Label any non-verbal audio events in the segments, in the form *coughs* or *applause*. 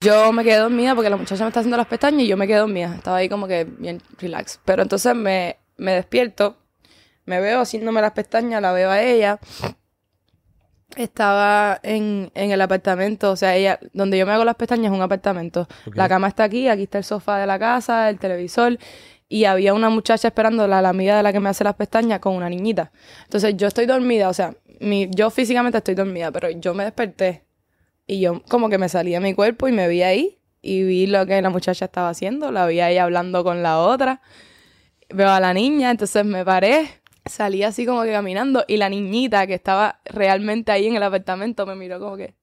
Yo me quedé dormida porque la muchacha me está haciendo las pestañas y yo me quedé dormida. Estaba ahí como que bien relax. Pero entonces me, me despierto, me veo haciéndome las pestañas, la veo a ella. Estaba en, en el apartamento, o sea, ella, donde yo me hago las pestañas es un apartamento. La cama está aquí, aquí está el sofá de la casa, el televisor, y había una muchacha esperando la, la amiga de la que me hace las pestañas con una niñita. Entonces yo estoy dormida, o sea, mi, yo físicamente estoy dormida, pero yo me desperté y yo como que me salí de mi cuerpo y me vi ahí y vi lo que la muchacha estaba haciendo, la vi ahí hablando con la otra. Veo a la niña, entonces me paré, salí así como que caminando y la niñita que estaba realmente ahí en el apartamento me miró como que...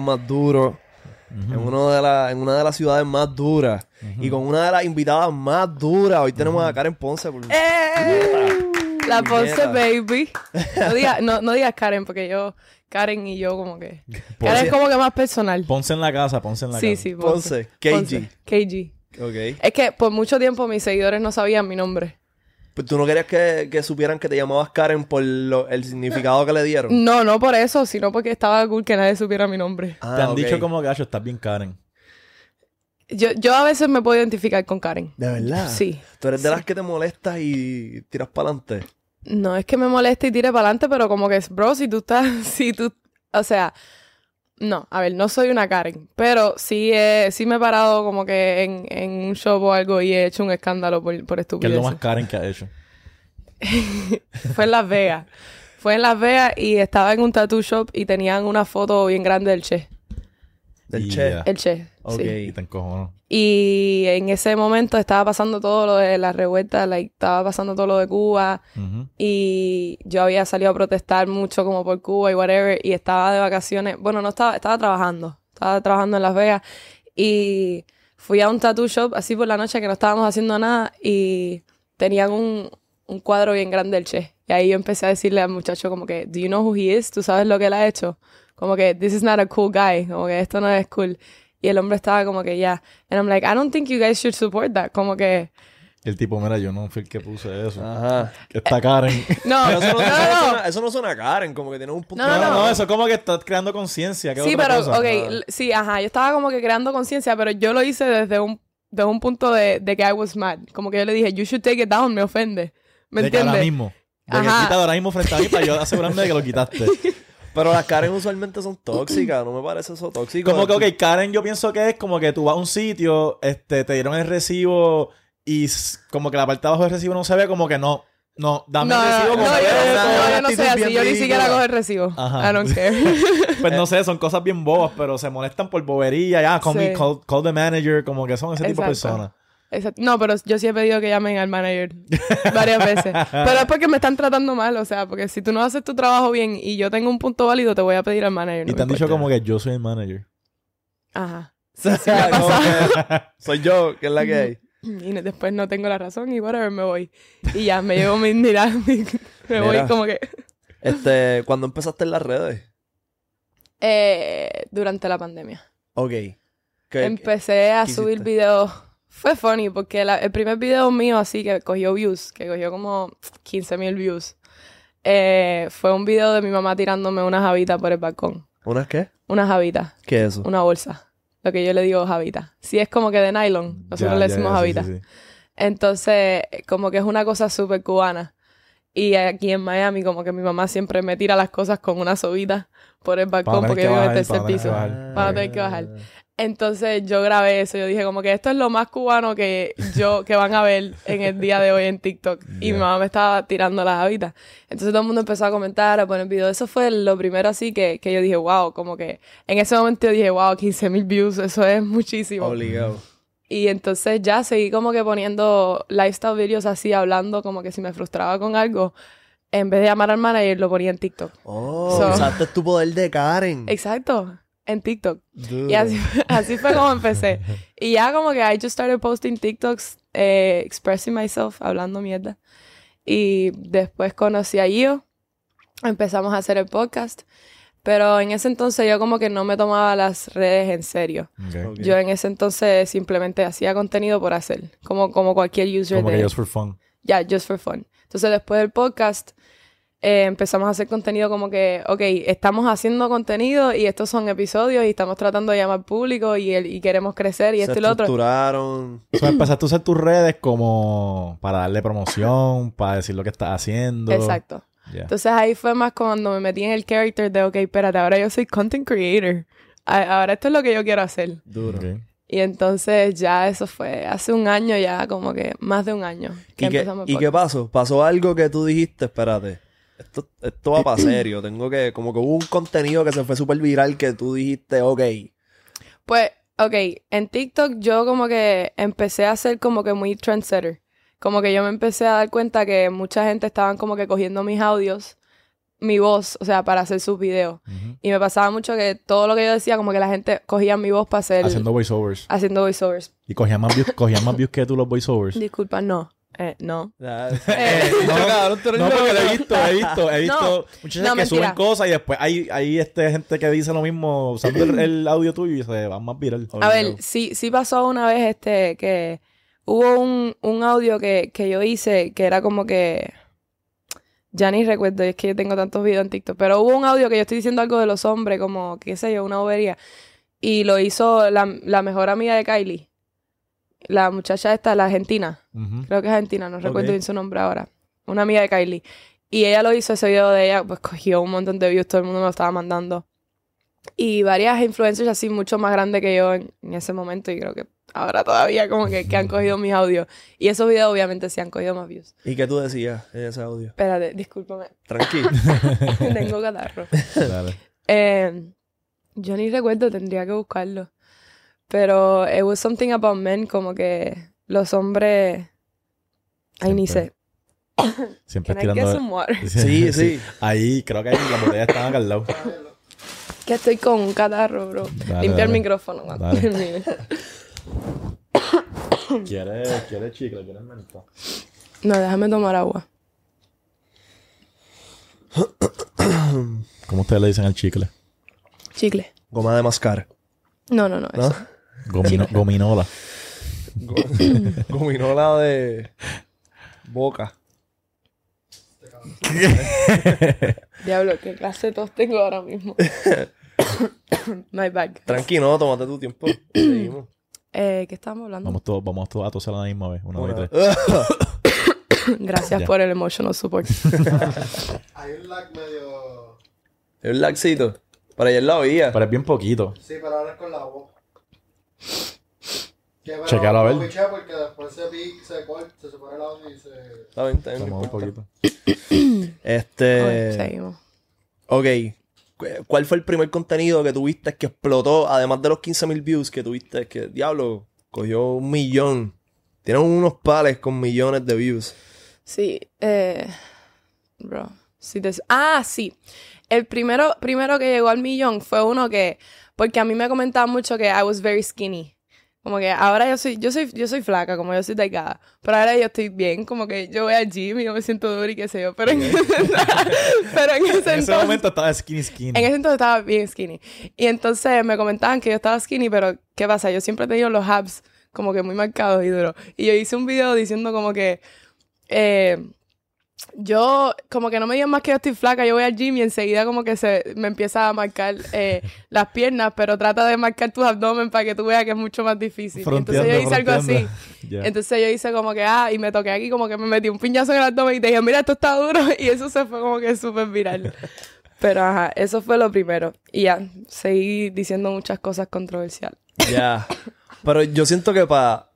Más duro. En, uno de la- en una de las ciudades más duras. Y con una de las invitadas más duras. Hoy tenemos a Karen Ponce. por- ¡Eh! La Ponce. Baby. No digas *laughs* no, no digas Karen porque yo... Karen y yo como que... Ponce- Karen es como que más personal. Ponce en la casa, Ponce en la Sí, casa. sí, Ponce. KG. Ponce. KG. Ok. Es que por mucho tiempo mis seguidores no sabían mi nombre. Pues tú no querías que, que supieran que te llamabas Karen por lo- el significado que le dieron. No, no por eso, sino porque estaba cool que nadie supiera mi nombre. Ah, Te han dicho como gacho, estás bien Karen. Yo, yo a veces me puedo identificar con Karen. ¿De verdad? Sí. Tú eres de las que te molestas y tiras para adelante. No es que me moleste y tire para adelante, pero como que, bro, si tú estás, *laughs* si tú, o sea, no, a ver, no soy una Karen, pero sí, he- sí me he parado como que en, en un show o algo y he hecho un escándalo por, por ¿Qué es estupidez. lo más Karen que ha hecho? *laughs* Fue en Las Vegas. Fue en Las Vegas y estaba en un tattoo shop y tenían una foto bien grande del Che. Del Y Che. El Che. Ok. sí. Y te encojono. Y en ese momento estaba pasando todo lo de la revuelta, like, estaba pasando todo lo de Cuba. Y yo había salido a protestar mucho como por Cuba y whatever. Y estaba de vacaciones. Bueno, no estaba, estaba trabajando. Estaba trabajando en Las Vegas. Y fui a un tattoo shop así por la noche que no estábamos haciendo nada. Y tenían un, un cuadro bien grande del Che. Y ahí yo empecé a decirle al muchacho como que, ¿Do you know who he is? ¿Tú sabes lo que él ha hecho? Como que, this is not a cool guy. Como que esto no es cool. Y el hombre estaba como que, ya. And I'm like, I don't think you guys should support that. Como que, el tipo, mira, yo no fui el que puse eso. Ajá. Que está Karen. *laughs* no, eso no, no, eso no no. suena, eso no suena a Karen, como que tiene un punto. No, No, no, no, eso como que estás creando conciencia. ¿qué Sí, otra pero, cosa? ok, Ah. sí, ajá, yo estaba como que creando conciencia, pero yo lo hice desde un, desde un punto de, de que I was mad. Como que yo le dije, you should take it down, me ofende. ¿Me de que ahora entiendes? mismo. De que Ajá. quítalo ahora mismo frente a mí para yo asegurarme de que lo quitaste. *laughs* Pero las Karen usualmente son tóxicas, no me parece eso tóxico. Como que, ok, Karen yo pienso que es como que tú vas a un sitio, este, te dieron el recibo y como que la parte de abajo del recibo no se ve, como que no, no, dame No, el no, recibo no, como yo, que- no, yo no sé así, yo ni siquiera cojo el recibo. Ajá. I don't care. *laughs* Pues no sé, son cosas bien bobas, pero se molestan por bobería, ya, call, me- Sí. call, call the manager, como que son ese tipo de Exacto. personas. Exacto. No, pero yo sí he pedido que llamen al manager varias veces. Pero es porque me están tratando mal, o sea, porque si tú no haces tu trabajo bien y yo tengo un punto válido, te voy a pedir al manager. Y no te han dicho como que yo soy el manager. Ajá. *laughs* Que *laughs* soy yo, que es la que hay. Y después no tengo la razón y whatever, me voy. Y ya, me llevo mi... *laughs* Mi- me voy como que... Este, cuando empezaste en las redes. Eh, durante la pandemia. Ok. ¿Qué- Empecé a qué subir videos. Fue funny porque la- el primer video mío así que cogió views, que cogió como 15 mil views, eh, fue un video de mi mamá tirándome una javita por el balcón. ¿Unas qué? Una javita, ¿Qué es eso? una bolsa. Lo que yo le digo javita. Si es como que de nylon, nosotros Ya, le decimos ya, sí, javita. sí, sí. Entonces, como que es una cosa súper cubana. Y aquí en Miami, como que mi mamá siempre me tira las cosas con una sobita por el balcón porque que vive en el tercer piso. bajar. Para tener que bajar. Entonces yo grabé eso. Yo dije como que esto es lo más cubano que yo, que van a ver en el día de hoy en TikTok. Y mi mamá me estaba tirando las habitas. Entonces todo el mundo empezó a comentar, a poner videos. Eso fue lo primero así que, que yo dije, wow, como que en ese momento yo dije, wow, 15 mil views, eso es muchísimo. Obligado. Y entonces ya seguí como que poniendo lifestyle videos así, hablando como que si me frustraba con algo, en vez de llamar al manager, lo ponía en TikTok. Oh, So- usaste tu poder de Karen. Exacto, en TikTok. Duro. Y así, así fue como empecé. *laughs* Y ya como que I just started posting TikToks, eh, expressing myself, hablando mierda. Y después conocí a Gio, empezamos a hacer el podcast. Pero en ese entonces yo como que no me tomaba las redes en serio. Ok. Ok. Yo en ese entonces simplemente hacía contenido por hacer, como, como cualquier user Como de... que just for fun. Ya, just for fun. Entonces, después del podcast, eh, empezamos a hacer contenido como que, ok, estamos haciendo contenido y estos son episodios y estamos tratando de llamar público y, el- y queremos crecer y Se esto y lo otro. estructuraron. O sea, empezaste a usar tus redes como para darle promoción, para decir lo que estás haciendo. Exacto. Entonces, ahí fue más cuando me metí en el character de, ok, espérate, ahora yo soy content creator. A- Ahora esto es lo que yo quiero hacer. Duro. Y entonces ya eso fue hace un año ya, como que más de un año. Que ¿Y qué, ¿Y qué pasó? ¿Pasó algo que tú dijiste? Espérate. Esto, esto va para serio. Tengo que... Como que hubo un contenido que se fue súper viral que tú dijiste, ok. Pues, ok, en TikTok yo como que empecé a ser como que muy trendsetter. Como que yo me empecé a dar cuenta que mucha gente estaban como que cogiendo mis audios, mi voz, o sea, para hacer sus videos. Y me pasaba mucho que todo lo que yo decía, como que la gente cogía mi voz para hacer... Haciendo voiceovers. haciendo voiceovers. Y cogían más views, cogían más views que tú los voiceovers. Disculpa, no. Eh, no. *laughs* Eh, no, cabrón, tú eres no, loco. porque lo he visto, he visto, he visto No, muchachas no, que suben cosas y después hay, hay este, gente que dice lo mismo usando el, el audio tuyo y se van más viral. A ver, sí, sí pasó una vez este que hubo un, un audio que, que yo hice que era como que ya ni recuerdo, es que yo tengo tantos videos en TikTok, pero hubo un audio que yo estoy diciendo algo de los hombres, como, qué sé yo, una bobería, y lo hizo la, la mejor amiga de Kylie, la muchacha esta, la argentina, Ujú. creo que es argentina, no recuerdo Ok. bien su nombre ahora, una amiga de Kylie, y ella lo hizo, ese video de ella, pues cogió un montón de views, todo el mundo me lo estaba mandando. Y varias influencers así mucho más grandes que yo en, en ese momento y creo que ahora todavía como que, que han *laughs* cogido mis audios. Y esos videos obviamente sí han cogido más views. ¿Y qué tú decías en ese audio? Espérate, discúlpame. Tranquilo. *laughs* Tengo catarro. *laughs* Dale. Eh, yo ni recuerdo, tendría que buscarlo. Pero it was something about men, como que los hombres... Ay, ni sé. *coughs* Siempre Can I get tirando. some water? Sí, sí. Ahí creo que ahí las botellas estaban acá al lado. Que estoy con un catarro, bro. Dale, Limpia el micrófono. cuando Dale. *coughs* termine. *coughs* ¿Quieres, quieres chicle? ¿Quieres menta? No, déjame tomar agua. ¿Cómo ustedes le dicen al chicle? Chicle. Goma de mascar. No, no, no. ¿No? eso. Gomino- *laughs* gominola. *laughs* Gominola de boca. Diablo, qué clase de tos tengo ahora mismo. *coughs* My bag. Tranquilo, tómate tu tiempo. Seguimos. *coughs* Eh, ¿Qué estábamos hablando? Vamos todos, vamos todos a toser a la misma vez. Uno, dos y Una- tres. *coughs* Gracias Ya. por el emotional support. *laughs* Hay un lag medio. Es un laxito. Para ayer la oía. Pero es bien poquito. Sí, pero ahora es con la voz. Chequealo a ver. lo piché porque después se pica, se corta, se separa el audio y se. Está bien, está bien, no Tomamos un importa. poquito. *coughs* Este. Ok, seguimos. Ok. Cu- ¿Cuál fue el primer contenido que tuviste que explotó? Además de los 15.000 views que tuviste, que diablo, cogió un millón. Tienen unos pales con millones de views. Sí, eh, bro. sí te- ah, sí. El primero, primero que llegó al millón fue uno que, porque a mí me comentaban mucho que I was very skinny. Como que ahora yo soy, yo soy, yo soy flaca, como yo soy delgada. Pero ahora yo estoy bien, como que yo voy al gym y yo me siento dura y qué sé yo. Pero en, ese, *laughs* pero en ese En ese entonces, momento estaba skinny skinny. en ese entonces estaba bien skinny. Y entonces me comentaban que yo estaba skinny, pero ¿qué pasa? Yo siempre he tenido los abs como que muy marcados y duros. Y yo hice un video diciendo como que eh, yo, como que no me digan más que yo estoy flaca, yo voy al gym y enseguida como que se me empieza a marcar eh, *laughs* las piernas, pero trata de marcar tus abdomen para que tú veas que es mucho más difícil. Fronteando, entonces yo hice algo así. *laughs* Entonces yo hice como que, ah, y me toqué aquí, como que me metí un piñazo en el abdomen y te dije, mira, esto está duro. *laughs* Y eso se fue como que súper viral. Pero ajá, eso fue lo primero. Y ya, seguí diciendo muchas cosas controversiales. Ya. Pero yo siento que para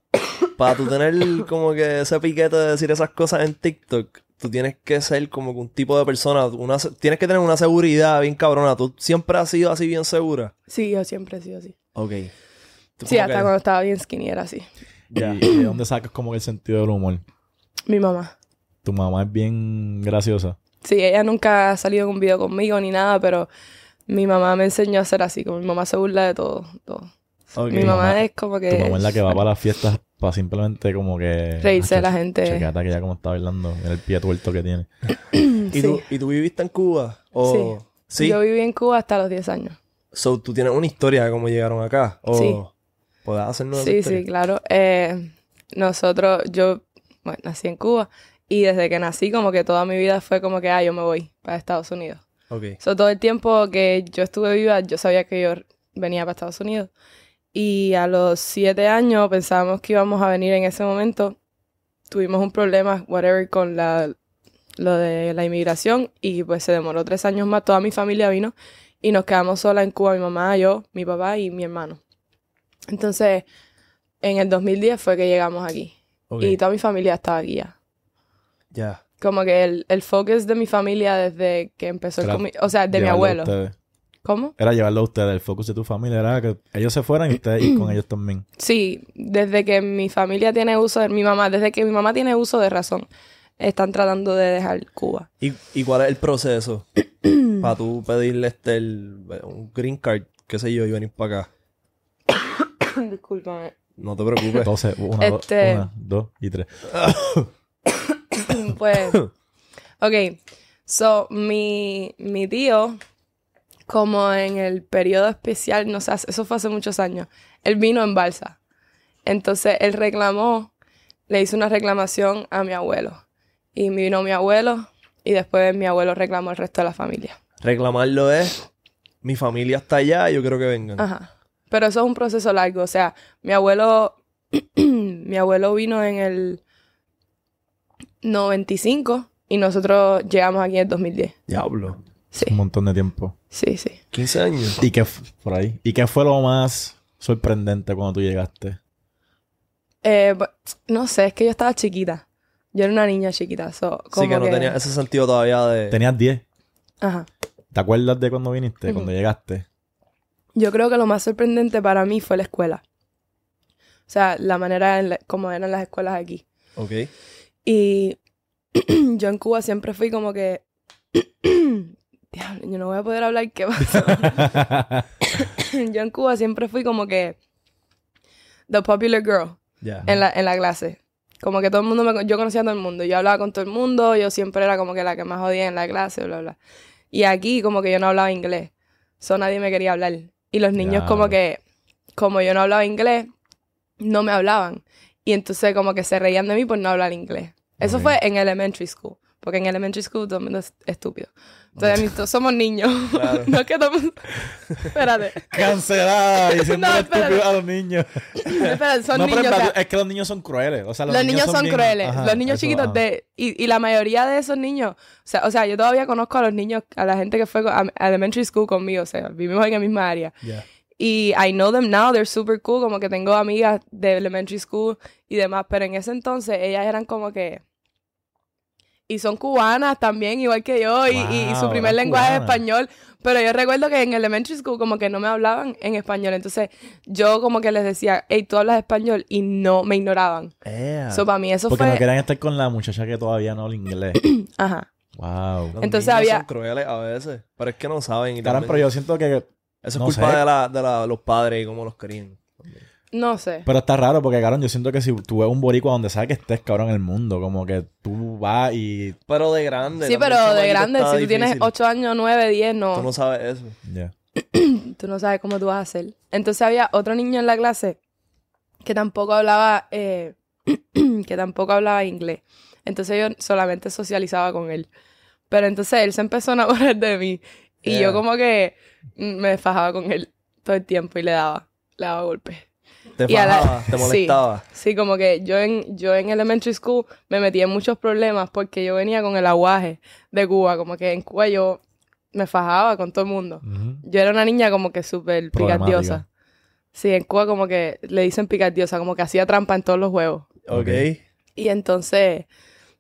pa tú tener como que ese piquete de decir esas cosas en TikTok, tú tienes que ser como que un tipo de persona, una, tienes que tener una seguridad bien cabrona. ¿Tú siempre has sido así bien segura? Sí, yo siempre he sido así. Ok. Sí, hasta que- cuando estaba bien skinny era así. Ya. ¿Y de dónde sacas como el sentido del humor? Mi mamá. Tu mamá es bien graciosa. Sí, ella nunca ha salido en un video conmigo ni nada, pero mi mamá me enseñó a ser así, como mi mamá se burla de todo. todo. Mi mamá mamá- es como que... Tu mamá es la que va para las fiestas para simplemente como que... Reírse de la gente. Checate que ya como está bailando, en el pie tuerto que tiene. *clears throat* ¿Y, Sí. tú, ¿Y tú viviste en Cuba? ¿O Sí. Sí. Yo viví en Cuba hasta los 10 años. So, tú tienes una historia de cómo llegaron acá. O Sí. ¿Puedes hacernos Sí, sí, claro. Eh, nosotros, yo, bueno, nací en Cuba y desde que nací como que toda mi vida fue como que, ah, yo me voy para Estados Unidos. Ok. So, todo el tiempo que yo estuve viva, yo sabía que yo venía para Estados Unidos. Y a los siete años pensábamos que íbamos a venir en ese momento. Tuvimos un problema, whatever, con la, lo de la inmigración y pues se demoró tres años más. Toda mi familia vino y nos quedamos sola en Cuba, mi mamá, yo, mi papá y mi hermano. Entonces, en el 2010 fue que llegamos aquí. Y toda mi familia estaba aquí ya. Ya. Como que el, el focus de mi familia desde que empezó el Era comi- O sea, de mi Llevarlo abuelo. ¿Cómo? Era llevarlo a ustedes. El focus de tu familia era que ellos se fueran y ustedes ir con ellos también. Sí, desde que mi familia tiene uso de mi mamá, desde que mi mamá tiene uso de razón, están tratando de dejar Cuba. ¿Y, y cuál es el proceso *clears throat* para tú pedirle este el- un green card, qué sé yo, y venir para acá? *coughs* Discúlpame. No te preocupes. Entonces, una, dos- Este- una, dos y tres. *coughs* Pues, *coughs* ok. So, mi, mi tío, como en el periodo especial, no sé, eso fue hace muchos años, él vino en balsa. Entonces, él reclamó, le hizo una reclamación a mi abuelo. Y vino mi abuelo, y después mi abuelo reclamó al resto de la familia. Reclamarlo es, mi familia está allá, yo quiero que vengan. Ajá. Pero eso es un proceso largo. O sea, mi abuelo, *clears throat* mi abuelo vino en el 95 y nosotros llegamos aquí en el 2010. Diablo. Sí, Un montón de tiempo. sí, sí. 15 años. ¿Y qué por ahí? ¿Y qué fue lo más sorprendente cuando tú llegaste? Eh, no sé, es que yo estaba chiquita. Yo era una niña chiquita. So, como Sí que no tenía ese sentido todavía de... Tenías 10. Ajá. ¿Te acuerdas de cuando viniste? Ujú. Cuando llegaste. Yo creo que lo más sorprendente para mí fue la escuela. O sea, la manera en la- como eran las escuelas aquí. Ok. Y *clears throat* yo en Cuba siempre fui como que... *clears throat* Diablo, yo no voy a poder hablar, ¿qué pasa? *laughs* yo en Cuba siempre fui como que... The popular girl en la, en la clase. Como que todo el mundo me... Yo conocía a todo el mundo. Yo hablaba con todo el mundo. Yo siempre era como que la que más jodía en la clase, bla, bla. Y aquí como que yo no hablaba inglés. So nadie me quería hablar. Y los niños como que... Como yo no hablaba inglés, no me hablaban. Y entonces como que se reían de mí por no hablar inglés. Eso fue en elementary school. Porque en elementary school todo el mundo es estúpido. Entonces, todos somos niños. *laughs* Claro. no es que todo el mundo... Espérate. Cancelada *laughs* diciendo No, estúpido espérate. a los niños. Espérate, son no, niños. o sea, es que los niños son crueles. O sea, los, los niños son crueles. Ajá, los niños eso, chiquitos ajá. de... Y, y la mayoría de esos niños... O sea, o sea, yo todavía conozco a los niños, a la gente que fue a, a elementary school conmigo. O sea, vivimos en la misma área. Y I know them now, they're super cool. Como que tengo amigas de elementary school y demás. Pero en ese entonces ellas eran como que... Y son cubanas también, igual que yo. y, y- y su Wow, primer lenguaje es español. Pero yo recuerdo que en elementary school como que no me hablaban en español. Entonces yo como que les decía, hey, tú hablas español. Y no, me ignoraban. Ea. So, para mí eso Porque fue... no querían estar con la muchacha que todavía no habla inglés. *clears throat* Ajá. wow. Los Entonces niños había- son crueles a veces. Pero es que no saben. Y Caramba, también- pero yo siento que... Eso es no culpa sé. de, la, de la- los padres y cómo los crían. No sé. Pero está raro porque, cabrón, yo siento que si tú ves un boricua donde sea que estés, cabrón, en el mundo, como que tú vas y... Pero de grande. Sí, pero de grande, si tú tienes difícil. 8 años, 9, 10, no, Tú no sabes eso. Ya. *clears throat* tú no sabes cómo tú vas a hacer. Entonces había otro niño en la clase que tampoco hablaba, eh, *clears throat* que tampoco hablaba inglés. Entonces yo solamente socializaba con él. Pero entonces él se empezó a enamorar de mí. Y Yeah. yo como que me fajaba con él todo el tiempo y le daba, le daba golpes. Te fajaba, te *laughs* molestaba. Sí, como que yo en, yo en elementary school me metí en muchos problemas porque yo venía con el aguaje de Cuba. Como que en Cuba yo me fajaba con todo el mundo. Yo era una niña como que súper picardiosa. Sí, en Cuba como que le dicen picardiosa, como que hacía trampa en todos los juegos. Ok. Ok. Y entonces,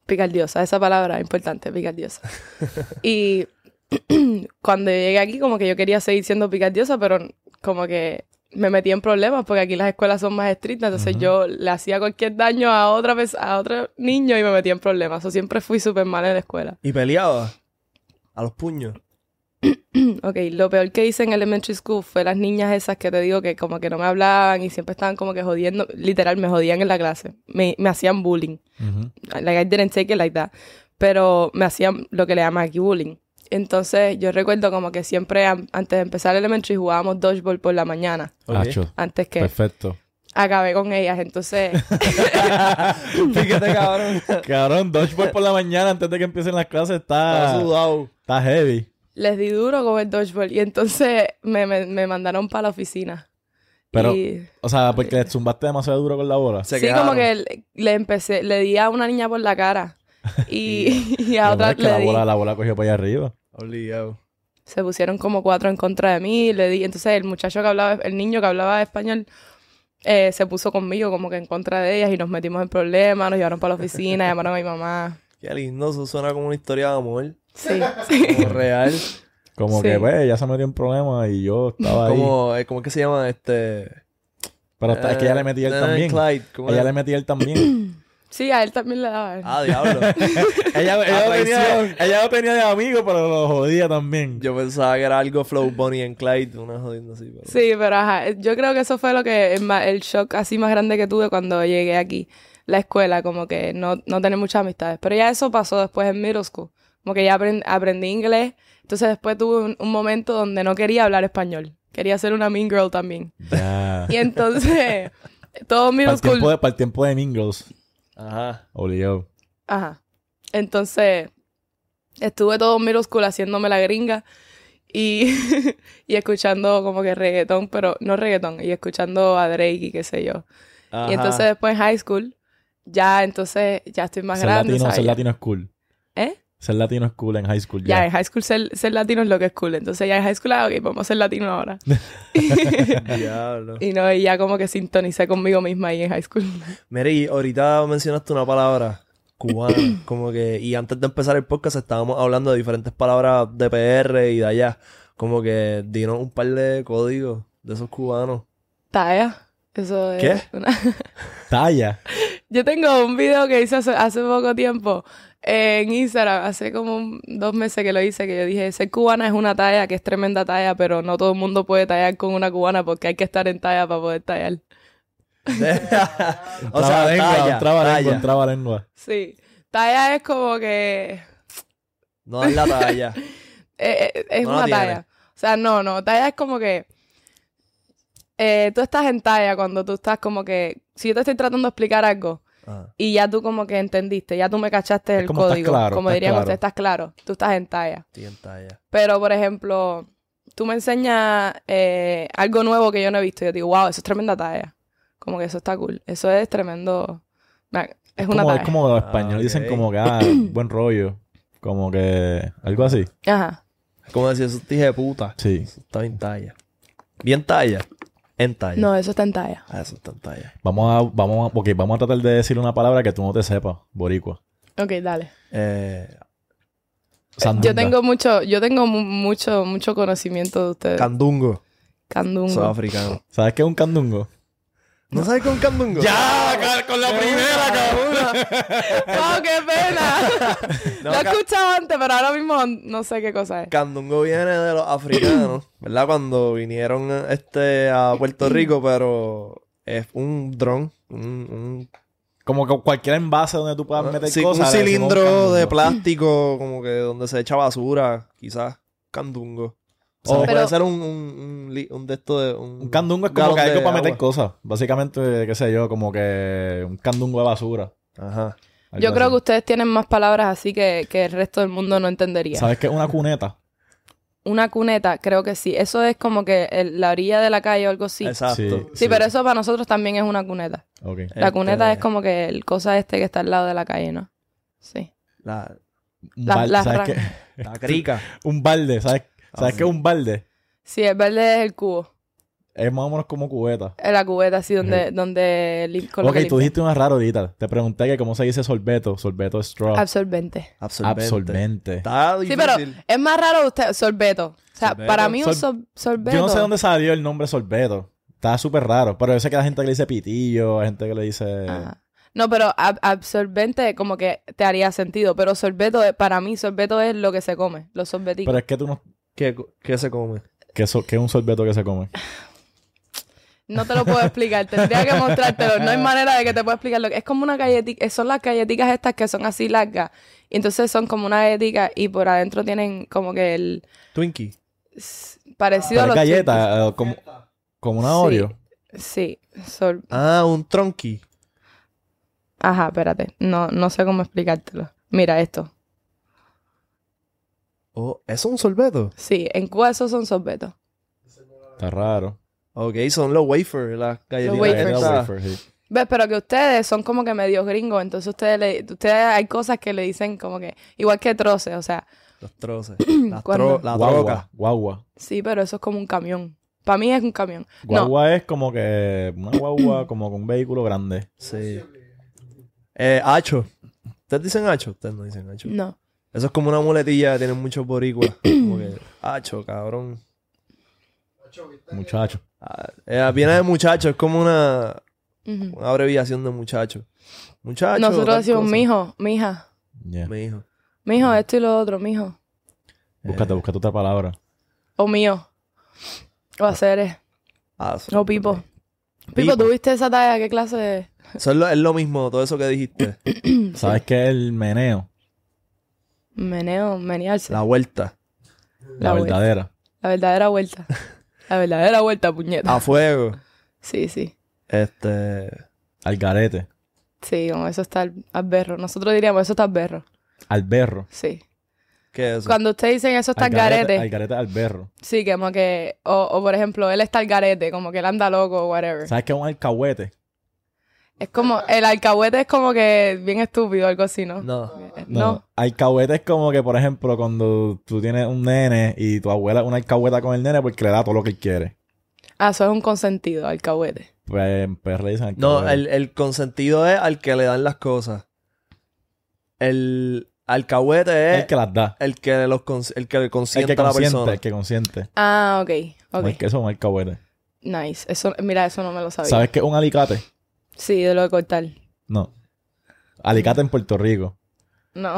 picardiosa, esa palabra es importante, picardiosa. *laughs* y *clears throat* cuando llegué aquí, como que yo quería seguir siendo picardiosa, pero como que me metí en problemas porque aquí las escuelas son más estrictas, entonces yo le hacía cualquier daño a otra vez a otro niño y me metí en problemas. O siempre fui súper mal en la escuela. Y peleaba. A los puños. *clears throat* Ok, lo peor que hice en elementary school fue las niñas esas que te digo que como que no me hablaban y siempre estaban como que jodiendo, literal me jodían en la clase, me, me hacían bullying. Ujú. Like I didn't take it like that, pero me hacían lo que le llaman aquí bullying. Entonces, yo recuerdo como que siempre antes de empezar el elementary jugábamos dodgeball por la mañana. Ok. Hacho, Antes que Perfecto. acabé con ellas. Entonces, *laughs* *laughs* Fíjate, cabrón. Cabrón, dodgeball por la mañana antes de que empiecen las clases Está está, sudado. está heavy. les di duro con el dodgeball. Y entonces me, me, me mandaron para la oficina. Pero, Y- o sea, porque le zumbaste demasiado duro con la bola. Se sí, como que le, le empecé, le di a una niña por la cara. *laughs* Y, y a otra es que le la di. bola, la bola cogió para allá arriba. Obligado. Se pusieron como cuatro en contra de mí. Le di. Entonces el muchacho que hablaba, el niño que hablaba español, eh, se puso conmigo como que en contra de ellas y nos metimos en problemas, nos llevaron para la oficina, *laughs* llamaron a mi mamá. Qué lindo, eso suena como una historia de amor. Sí, sí. *laughs* Como real. Como Sí. que, pues, ya se metió en problemas y yo estaba ahí. como, eh, ¿Cómo es que se llama este? Pero está- es que ella le metía él eh, también. Clyde. ¿cómo Ella es? le metía él también. *clears throat* Sí, a él también le daba. Ah, diablo. *laughs* ella, ella, lo tenía, ella lo tenía de amigo, pero lo jodía también. Yo pensaba que era algo Flow Bonnie and Clyde, una jodienda así. Pero... Sí, pero ajá, yo creo que eso fue lo que el, shock así más grande que tuve cuando llegué aquí, la escuela, como que no, no tener muchas amistades. Pero ya eso pasó después en middle school, como que ya aprend- aprendí inglés, entonces después tuve un, un momento donde no quería hablar español, quería ser una mean girl también. Ya. Y entonces, *laughs* todo para, middle el tiempo school, de, para el tiempo de Mean Girls. Ajá. Obligado. ajá, entonces estuve todo middle school haciéndome la gringa. Y, *laughs* y escuchando como que reggaetón, pero no reggaetón, y escuchando a Drake y qué sé yo. Ajá. Y entonces después en high school, ya entonces ya estoy más ser grande, latino, ¿sabes? ser Ya- latino es cool. ¿Eh? Ser latino es cool en high school. Ya, Ya. en high school ser, ser latino es lo que es cool. Entonces ya en high school, ah, ok, vamos a ser latino ahora. *laughs* Diablo. y no, y ya como que sintonicé conmigo misma ahí en high school. Mira, y ahorita mencionaste una palabra cubana, *clears throat* como que, y antes de empezar el podcast estábamos hablando de diferentes palabras de PR y de allá, como que dinos un par de códigos de esos cubanos. Taya. Eso es ¿Qué? una- *laughs* Talla. Yo tengo un video que hice hace, hace poco tiempo en Instagram, hace como un- dos meses que lo hice, que yo dije, ser cubana es una talla que es tremenda talla, pero no todo el mundo puede tallar con una cubana porque hay que estar en talla para poder tallar. *laughs* o sea, talla, talla. trabalengua. Sí. Talla es como que... No es la talla. *laughs* Eh, eh, es No una talla. O sea, no, no. Talla es como que. eh, tú estás en talla cuando tú estás como que. Si yo te estoy tratando de explicar algo Ajá. y ya tú como que entendiste, ya tú me cachaste Es el como estás código. claro, como estás dirían claro. ustedes, estás claro. Tú estás en talla. Estoy en talla. Pero, por ejemplo, tú me enseñas eh, algo nuevo que yo no he visto. Y yo digo, wow, eso es tremenda talla. Como que eso está cool. Eso es tremendo. Es, una Como, talla. es como los españoles Ah, dicen ok. como que, ah, *clears throat* buen rollo. Como que, algo así. Ajá. Es como decir, eso es de puta. Sí. Eso está en talla. Bien talla. En talla. No, eso está en talla. Ah, eso está en talla. Vamos a, vamos a, vamos a tratar de decir una palabra que tú no te sepas, boricua. Ok, dale. Eh, Sandunga. Yo tengo mucho, yo tengo mu- mucho, mucho conocimiento de ustedes. candungo. Candungo. Soy africano. ¿Sabes qué es un candungo? ¿No sabes un candungo? con la primera, cabrón. ¡Wow, *laughs* qué pena! *laughs* No, Lo he escuchado antes, pero ahora mismo no sé qué cosa es. Candungo viene de los africanos, *coughs* ¿verdad? Cuando vinieron este, a Puerto Rico, *coughs* pero es un dron, un, un, Como que cualquier envase donde tú puedas meter sí, cosas. un cilindro de plástico, como que donde se echa basura, quizás, candungo. O puede ser un, un, un, un de estos de... Un, Un candungo es como que algo de para meter cosas. Básicamente, qué sé yo, como que un candungo de basura. Ajá. Algo Yo creo así. que ustedes tienen más palabras así que, que el resto del mundo no entendería. ¿Sabes qué es una cuneta? Una cuneta, creo que sí. Eso es como que el- la orilla de la calle o algo así. Sí, Exacto. Sí. pero eso para nosotros también es una cuneta. Ok. La Este, cuneta es como que el cosa este que está al lado de la calle, ¿no? Sí. La, La- la ¿sabes qué? la crica. *laughs* Un balde, ¿sabes? ¿Sabes qué es un balde? Sí, el verde es el cubo. Es más o menos como cubeta. Es la cubeta así donde, donde con lo Ok, que tú dijiste una rara ahorita. Te pregunté que cómo se dice sorbeto. Sorbeto es straw. Absorbente. Absorbente. Absorbente. Está Sí, difícil. pero es más raro usted, sorbeto. O sea, Sorbeto. para mí un Sor- sor- sorbeto. Yo no sé dónde salió el nombre sorbeto. Está súper raro. Pero yo sé que hay gente que le dice pitillo, hay gente que le dice... Ajá. No, pero ab- absorbente como que te haría sentido. Pero sorbeto, es- para mí, sorbeto es lo que se come. Los sorbeticos. Pero es que tú no... ¿Qué, qué se come? ¿Qué, so- qué es un sorbeto que se come? No te lo puedo explicar. Tendría que mostrártelo. No hay manera de que te pueda explicarlo. Es como una galletita. Son las galletitas estas que son así largas. Y entonces son como una galletica y por adentro tienen como que el... Twinkie. Parecido a los galleta, eh, como, como una Sí. Oreo. Sí. Sol- Ah, un tronqui. Ajá, espérate. No, no sé cómo explicártelo. Mira esto. Oh, ¿eso es un sorbeto? Sí, en Cuba esos son sorbetos. Está raro. Ok, son los wafers, las galletitas. wafers. Galleta estas. wafer, sí. ¿Ves? Pero que ustedes son como que medios gringos, entonces ustedes le, ustedes hay cosas que le dicen como que, igual que troces, o sea, Los troces. *clears throat* Las tro- la Guagua, troca. guagua. sí, pero eso es como un camión. Para mí es un camión. No, Guagua es como que una guagua, *clears throat* como con un vehículo grande. Sí. Eh, hacho. ¿Ustedes dicen hacho? Ustedes no dicen hacho. no. Eso es como una muletilla que tienen muchos boricuas. *clears throat* como que, hacho, cabrón. Muchacho. Ah, eh, viene de muchacho, es como una, una abreviación de muchacho. Muchacho. Nosotros decimos mijo, mija, Yeah. Mi hijo. mijo, esto y lo otro, mijo. Búscate, Eh, búscate otra palabra. O mío. O haceres. ah, O pipo. Pipo, Pipo. ¿tuviste esa talla? ¿Qué clase de...? Eso es lo, es lo mismo, todo eso que dijiste. *clears throat* ¿Sabes qué es el meneo? Meneo, menearse. La La, vuelta. La, vuelta. verdadera. verdadera vuelta. La verdadera vuelta, puñeta. A fuego. Sí, sí. Este. Al garete. Sí, como eso está al, al berro. Nosotros diríamos, eso está al berro. Al berro. Sí. ¿Qué es eso? Cuando ustedes dicen eso está al al garete, Al garete al berro. sí, como que, o, o por ejemplo, él está al garete, como que él anda loco o whatever. ¿Sabes qué es un alcahuete? Es como, el alcahuete es como que bien estúpido, algo así, ¿no? No. Eh, No. Alcahuete es como que, por ejemplo, cuando tú tienes un nene y tu abuela es una alcahueta con el nene porque le da todo lo que él quiere. Ah, eso es un consentido, alcahuete. Pues en dicen No, alcahuete. el, el consentido es al que le dan las cosas. El alcahuete es El que las da. el que los cons- el que le El consiente que a la consiente, persona. el que consiente. Ah, ok, ok. No es que eso es un alcahuete. Nice. Eso, mira, eso no me lo sabía. ¿Sabes qué es un alicate? Sí, de lo de cortar. No. Alicate en Puerto Rico. No.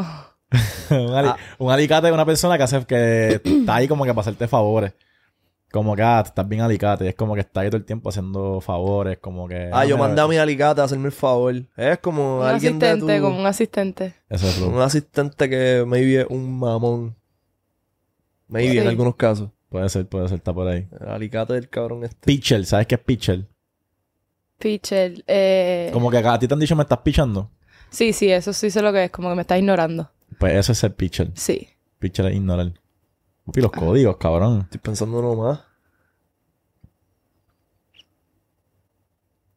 *laughs* un, ali- Ah. un alicate es una persona que hace que está ahí como que para hacerte favores. Como que, ah, estás bien alicate. Es como que está ahí todo el tiempo haciendo favores. Como que. Ah, yo mira, mandé a mi alicate a hacerme el favor. Es como Un alguien de asistente, tu... como un asistente. Eso es un asistente que maybe es un mamón. Maybe Sí. en algunos casos. Puede ser, puede ser, está por ahí. El alicate del cabrón este. Pitcher, ¿sabes qué es pitcher? Pitcher. Eh... Como que a ti te han dicho me estás pitchando. Sí, sí, eso sí sé lo que es. Como que me está ignorando. Pues eso es ser pitcher. Sí. Pitcher es ignorar. Papi, los códigos, cabrón. Estoy pensando uno más.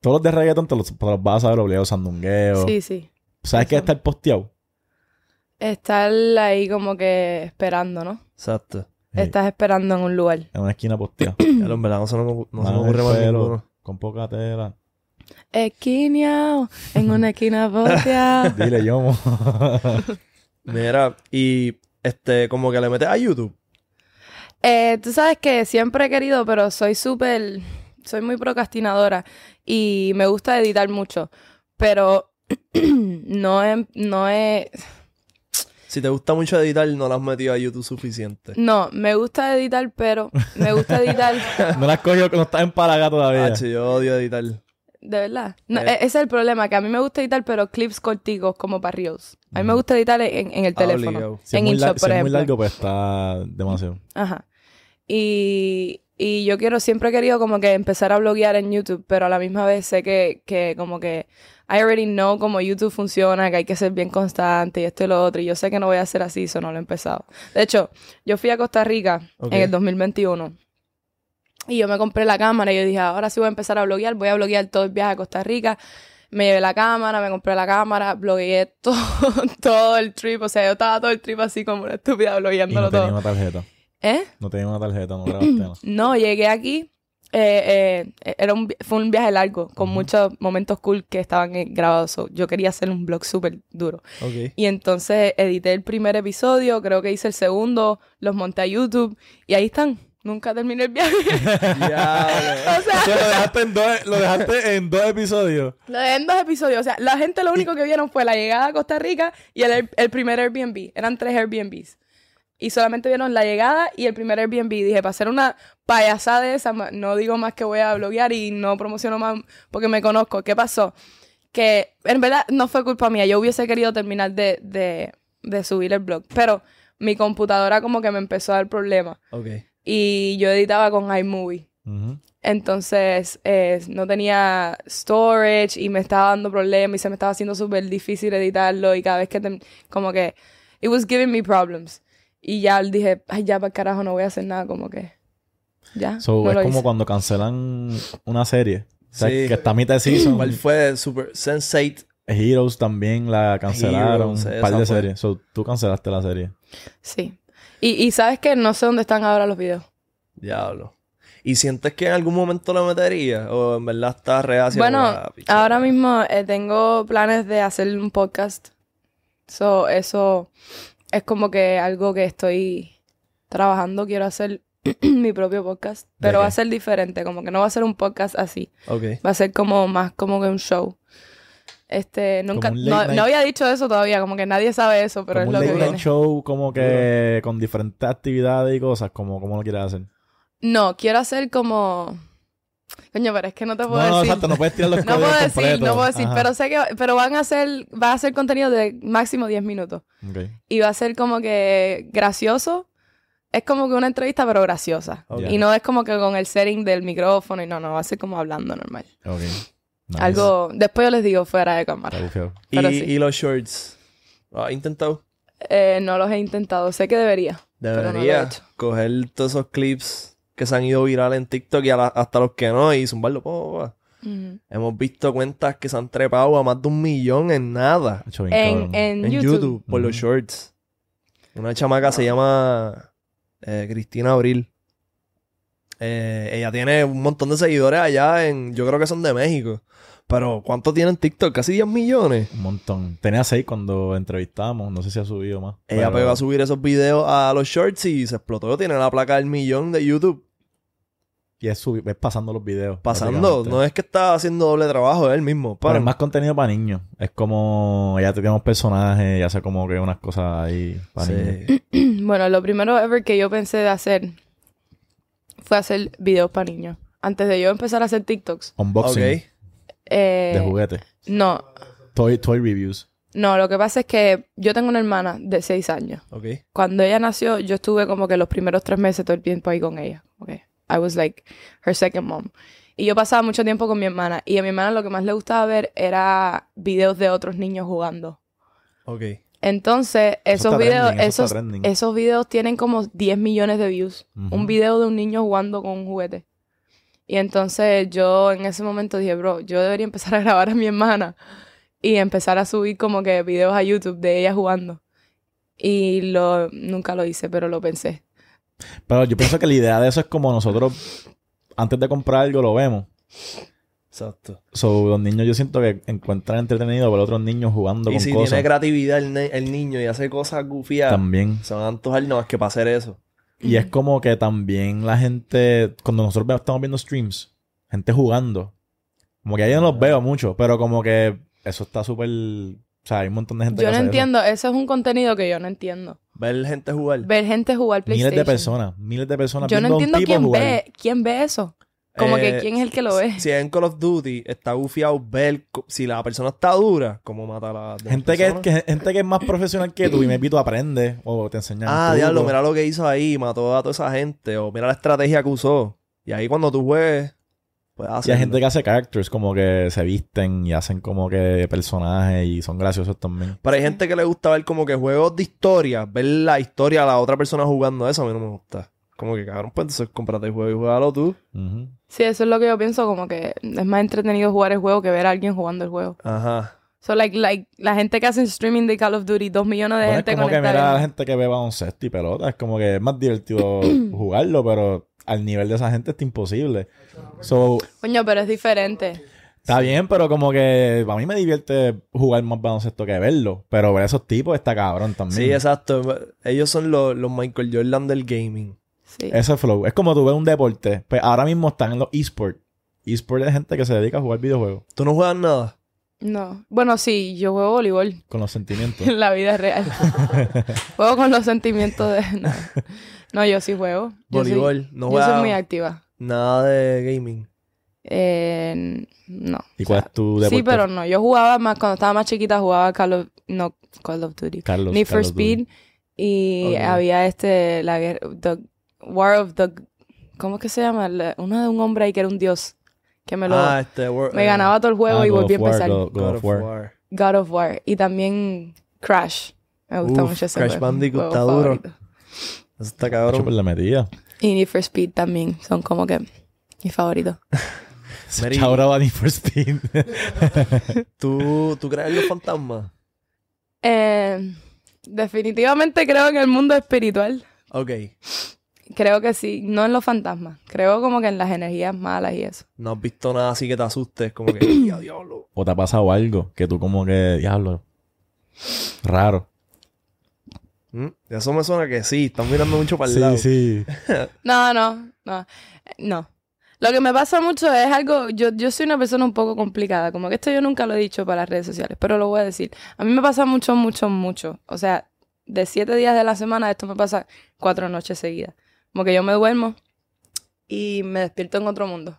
Todos los de reggaeton te los, te los vas a saber obligado sandungueo. Sí, sí. ¿Sabes qué es estar posteado? Estar ahí como que esperando, ¿no? Exacto. Sí, Estás esperando en un lugar. En una esquina posteada. *clears throat* Ya, en verdad, no se me, no ocurre el más ninguno. Con poca tela. Esquineado, en una esquina posteada. *laughs* Dile, yo. *laughs* Mira, y este, como que le metes a YouTube. Eh, tú sabes que siempre he querido, pero soy súper, soy muy procrastinadora y me gusta editar mucho, pero *clears throat* no es, no es, Si te gusta mucho editar, no lo has metido a YouTube suficiente. no, me gusta editar, pero me gusta editar, *laughs* no la has cogido que no estás en Paraga todavía. Ah, sí, yo odio editar. De verdad. No, Eh. e- ese es el problema, que a mí me gusta editar, pero clips corticos como para Reels. A mí me gusta editar en, en el Ah, teléfono. Si es, en muy, InShot, lar- si por es muy ejemplo. largo, pues está demasiado. Ajá. Y, y yo quiero, siempre he querido como que empezar a bloguear en YouTube, pero a la misma vez sé que, que como que I already know cómo YouTube funciona, que hay que ser bien constante y esto y lo otro. Y yo sé que no voy a ser así, eso no lo he empezado. De hecho, yo fui a Costa Rica Ok. en el 2021 y yo me compré la cámara y yo dije, ahora sí voy a empezar a bloguear, voy a bloguear todo el viaje a Costa Rica. Me llevé la cámara, me compré la cámara, blogueé todo, *laughs* todo el trip. O sea, yo estaba todo el trip así como una estúpida Y blogueándolo no tenía todo. una tarjeta. ¿Eh? No tenía una tarjeta, no *clears throat* grabaste nada. No, llegué aquí. eh, eh, era un, fue un viaje largo, con muchos momentos cool que estaban grabados. So, yo quería hacer un vlog súper duro. Y entonces edité el primer episodio, creo que hice el segundo, los monté a YouTube y ahí están. Nunca terminé el viaje. *laughs* Ya, o sea, O sea, lo dejaste en dos, lo dejaste en dos episodios. lo dejé en dos episodios. O sea, la gente lo único que vieron fue la llegada a Costa Rica y el, el primer Airbnb. Eran tres Airbnbs. Y solamente vieron la llegada y el primer Airbnb. Dije, para hacer una payasada de esa, no digo más que voy a bloguear y no promociono más porque me conozco. ¿Qué pasó? Que en verdad no fue culpa mía. Yo hubiese querido terminar de, de, de subir el blog. Pero mi computadora como que me empezó a dar problemas. Ok. Y yo editaba con iMovie. Ujú. Entonces eh, no tenía storage y me estaba dando problemas y se me estaba haciendo súper difícil editarlo y cada vez que como que it was giving me problems. Y ya dije, ay ya para carajo no voy a hacer nada como que ya. So, no es lo como hice. cuando cancelan una serie. O sea, Sí. que está a mitad de season. ¿Cuál fue Super Sense8? Heroes también la cancelaron. Heroes, un par de fue. series. So, tú cancelaste la serie. Sí. Y, y sabes que no sé dónde están ahora los videos. Diablo. ¿Y sientes que en algún momento lo meterías? ¿O en verdad estás reacio? Bueno, a ahora mismo eh, tengo planes de hacer un podcast. So, eso es como que algo que estoy trabajando. Quiero hacer *clears throat* mi propio podcast. ¿De Pero va a ser diferente. Como que no va a ser un podcast así. Va a ser como más como que un show. Este, nunca... No, no había dicho eso todavía. Como que nadie sabe eso. Pero como es un lo que late night viene. show como que con diferentes actividades y cosas. Como, como lo quieres hacer. No, quiero hacer como... Coño, pero es que no te puedo No, no, decir. exacto. No puedes tirar los *laughs* No puedo decir, completos. no puedo decir, Ajá. pero sé que pero van a hacer, va a ser contenido de máximo 10 minutos. Ok. Y va a ser como que gracioso. Es como que una entrevista, pero graciosa. Ok. Y no es como que con el setting del micrófono y no, no, va a ser como hablando normal. Ok. Nice. Algo, después yo les digo fuera de cámara. ¿Y, pero sí. y los shorts? ¿Has intentado? Eh, no los he intentado, sé que debería. pero no lo he Debería hecho. coger todos esos clips que se han ido virales en TikTok y a la- hasta los que no y zumbarlo. po. Ujú. Hemos visto cuentas que se han trepado a más de un millón en nada. En, cabrón. en, En YouTube. YouTube, por los shorts. Una chamaca se llama eh, Cristina Abril. Eh, ella tiene un montón de seguidores allá en... Yo creo que son de México. Pero ¿cuánto tiene en TikTok? Casi 10 millones. Un montón. Tenía seis cuando entrevistamos. No sé si ha subido más. Ella Pero- pegó a subir esos videos a los shorts y se explotó. Tiene la placa del millón de YouTube. Y es, es pasando los videos. Pasando. No es que está haciendo doble trabajo él mismo. Pero es más contenido para niños. Es como... Ya tenemos personajes y hace como que unas cosas ahí para niños. Sí. *clears throat* Bueno, lo primero ever que yo pensé de hacer fue hacer videos para niños. Antes de yo empezar a hacer TikToks. Unboxing eh, de juguetes. No, Toy, toy reviews. no, lo que pasa es que yo tengo una hermana de 6 años. Ok. Cuando ella nació, yo estuve como que los primeros tres meses todo el tiempo ahí con ella. Okay. I was like her second mom. Y yo pasaba mucho tiempo con mi hermana. Y a mi hermana lo que más le gustaba ver era videos de otros niños jugando. Ok. Entonces, esos videos, trending, eso está esos, esos videos tienen como 10 millones de views. Un video de un niño jugando con un juguete. Y entonces yo en ese momento dije, bro, yo debería empezar a grabar a mi hermana y empezar a subir como que videos a YouTube de ella jugando. Y lo nunca lo hice, pero lo pensé. Pero yo pienso que la idea de eso es como nosotros... Antes de comprar algo lo vemos. Exacto. So, los niños yo siento que encuentran entretenido ver otros niños jugando Y con si cosas. tiene creatividad el, el niño y hace cosas gufiadas, También. se van a antojar no más que para hacer eso. Y es como que también la gente, cuando nosotros estamos viendo streams, gente jugando, como que ahí no los veo mucho, pero como que eso está súper, o sea, hay un montón de gente Yo que no hace entiendo, eso es un contenido que yo no entiendo. Ver gente jugar. Ver gente jugar PlayStation. Miles de personas, miles de personas Yo no entiendo quién jugar. ve, quién ve eso. Como que Eh, quién es el que lo ve. Si en Call of Duty está gufiado ver si la persona está dura, cómo mata a la Gente que, que- gente que es más profesional que tú y me tú aprende o te enseñan Ah, diablo, mira lo que hizo ahí, mató a toda esa gente. O mira la estrategia que usó. Y ahí cuando tú juegues, pues Y hay gente que hace characters como que se visten y hacen como que personajes y son graciosos también. Pero hay gente que le gusta ver como que juegos de historia, ver la historia de la otra persona jugando eso, a mí no me gusta. Como que cabrón, pues entonces cómprate el juego y juégalo tú. Sí, eso es lo que yo pienso, como que es más entretenido jugar el juego que ver a alguien jugando el juego. Ajá. So, like, like, la gente que hace streaming de Call of Duty, dos millones de Bueno, es gente como que mira a la gente que ve baloncesto y pelota. Es como que es más divertido *clears throat* jugarlo, pero al nivel de esa gente está imposible. So, Coño, pero es diferente. está bien, pero como que a mí me divierte jugar más baloncesto que verlo. Pero ver a esos tipos está cabrón también. Sí, exacto. Ellos son los, los Michael Jordan del gaming. Sí. Ese flow. Es como tú ves un deporte. Pues ahora mismo están en los esports. Esports es gente que se dedica a jugar videojuegos. ¿Tú no juegas nada? No. Bueno, sí, yo juego voleibol Con los sentimientos. *laughs* en la vida real. *laughs* juego con los sentimientos de... No, No, yo sí juego. Yo soy- Voleibol. no yo juega soy muy activa. nada de gaming. Eh, no. ¿Y cuál es tu deporte? Sí, pero no. Yo jugaba más, cuando estaba más chiquita, jugaba Call of... No, Call of Duty. Carlos. Need for Carlos Duty. Speed. Y Ok. había este, la guerra, War of the, ¿cómo es que se llama? La- uno de un hombre ahí que era un dios. Que me lo, ah, este... Me eh, ganaba todo el juego Ah, y God volví a empezar. God, God God of War. War. God of War. Y también Crash. Me gusta Uf, mucho ese Crash juego. Bandicoot está duro. Eso está cabrón. por la metida. Y Need for Speed también. Son como que mis favoritos. *laughs* Ahora va Need for Speed. *laughs* ¿Tú, ¿Tú crees en los fantasmas? Eh, definitivamente creo en el mundo espiritual. Ok. Creo que sí. No en los fantasmas. Creo como que en las energías malas y eso. No has visto nada así que te asustes. Como que... "Ya, diablo". ¿O te ha pasado algo que tú como que, diablo, raro? ¿Mm? Eso me suena que sí. Están mirando mucho para el Sí, lado. sí. *laughs* No, no, no. Eh, No. Lo que me pasa mucho es algo, yo, yo soy una persona un poco complicada, como que esto yo nunca lo he dicho para las redes sociales, pero lo voy a decir. A mí me pasa mucho, mucho, mucho. O sea, de siete días de la semana esto me pasa cuatro noches seguidas. Como que yo me duermo y me despierto en otro mundo.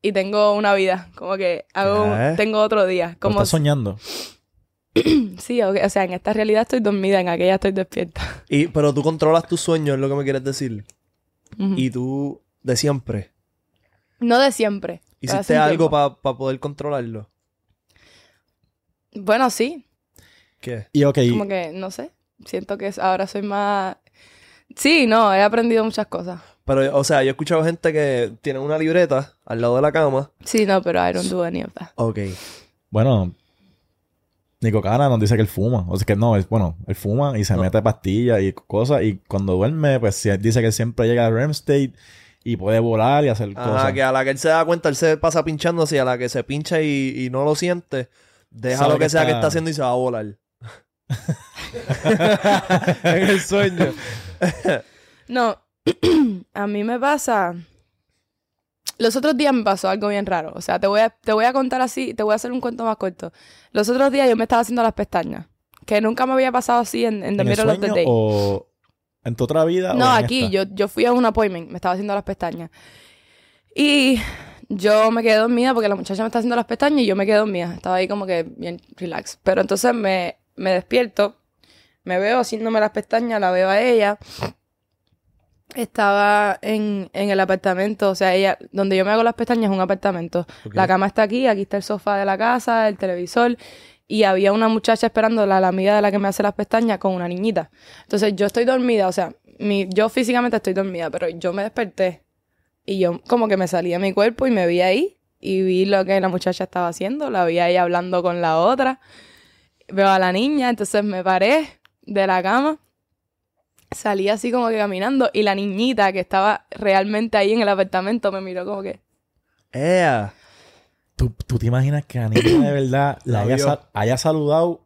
Y tengo una vida, como que hago, ¿Qué? tengo otro día. ¿Lo Como estás soñando? *clears throat* sí, o o sea, en esta realidad estoy dormida, en aquella estoy despierta. *laughs* Y, pero tú controlas tus sueños, es lo que me quieres decir. Y tú, de siempre, no de siempre. hiciste algo para poder controlarlo. Bueno, sí, ¿Qué? Y ok, como que, no sé, siento que ahora soy más... Sí, no, he aprendido muchas cosas. Pero, o sea, yo he escuchado gente que tiene una libreta al lado de la cama. Sí, no, pero I don't do any of that. Ok. bueno, Nico Cana nos dice que él fuma. O sea que no, es bueno, él fuma y se No. mete pastillas y cosas. Y cuando duerme, pues dice que siempre llega a REM state y puede volar y hacer Ajá, cosas. que a la que él se da cuenta, él se pasa pinchándose y a la que se pincha y, y no lo siente, deja lo que, que sea que está- está haciendo y se va a volar. *laughs* *laughs* en el sueño. No, *clears throat* a mí me pasa... Los otros días me pasó algo bien raro. O sea, te voy, a, te voy a contar así, te voy a hacer un cuento más corto. Los otros días yo me estaba haciendo las pestañas. Que nunca me había pasado así en, en the ¿En el middle of the sueño day. o en tu otra vida? No, o en aquí, esta? yo, yo fui a un appointment, me estaba haciendo las pestañas. Y yo me quedé dormida porque la muchacha me está haciendo las pestañas y yo me quedé dormida. Estaba ahí como que bien relax. Pero entonces me, me despierto, me veo haciéndome las pestañas, la veo a ella. Estaba en, en el apartamento, o sea, ella, donde yo me hago las pestañas es un apartamento. La cama está aquí, aquí está el sofá de la casa, el televisor. Y había una muchacha esperando, la, la amiga de la que me hace las pestañas, con una niñita. Entonces yo estoy dormida, o sea, mi, yo físicamente estoy dormida, pero yo me desperté. Y yo como que me salí de mi cuerpo y me vi ahí. Y vi lo que la muchacha estaba haciendo. La vi ahí hablando con la otra. Veo a la niña, entonces me paré de la cama. Salí así como que caminando. Y la niñita que estaba realmente ahí en el apartamento me miró como que... Ea. ¿Tú, tú te imaginas que la niña de verdad *clears throat* la haya, sal- haya saludado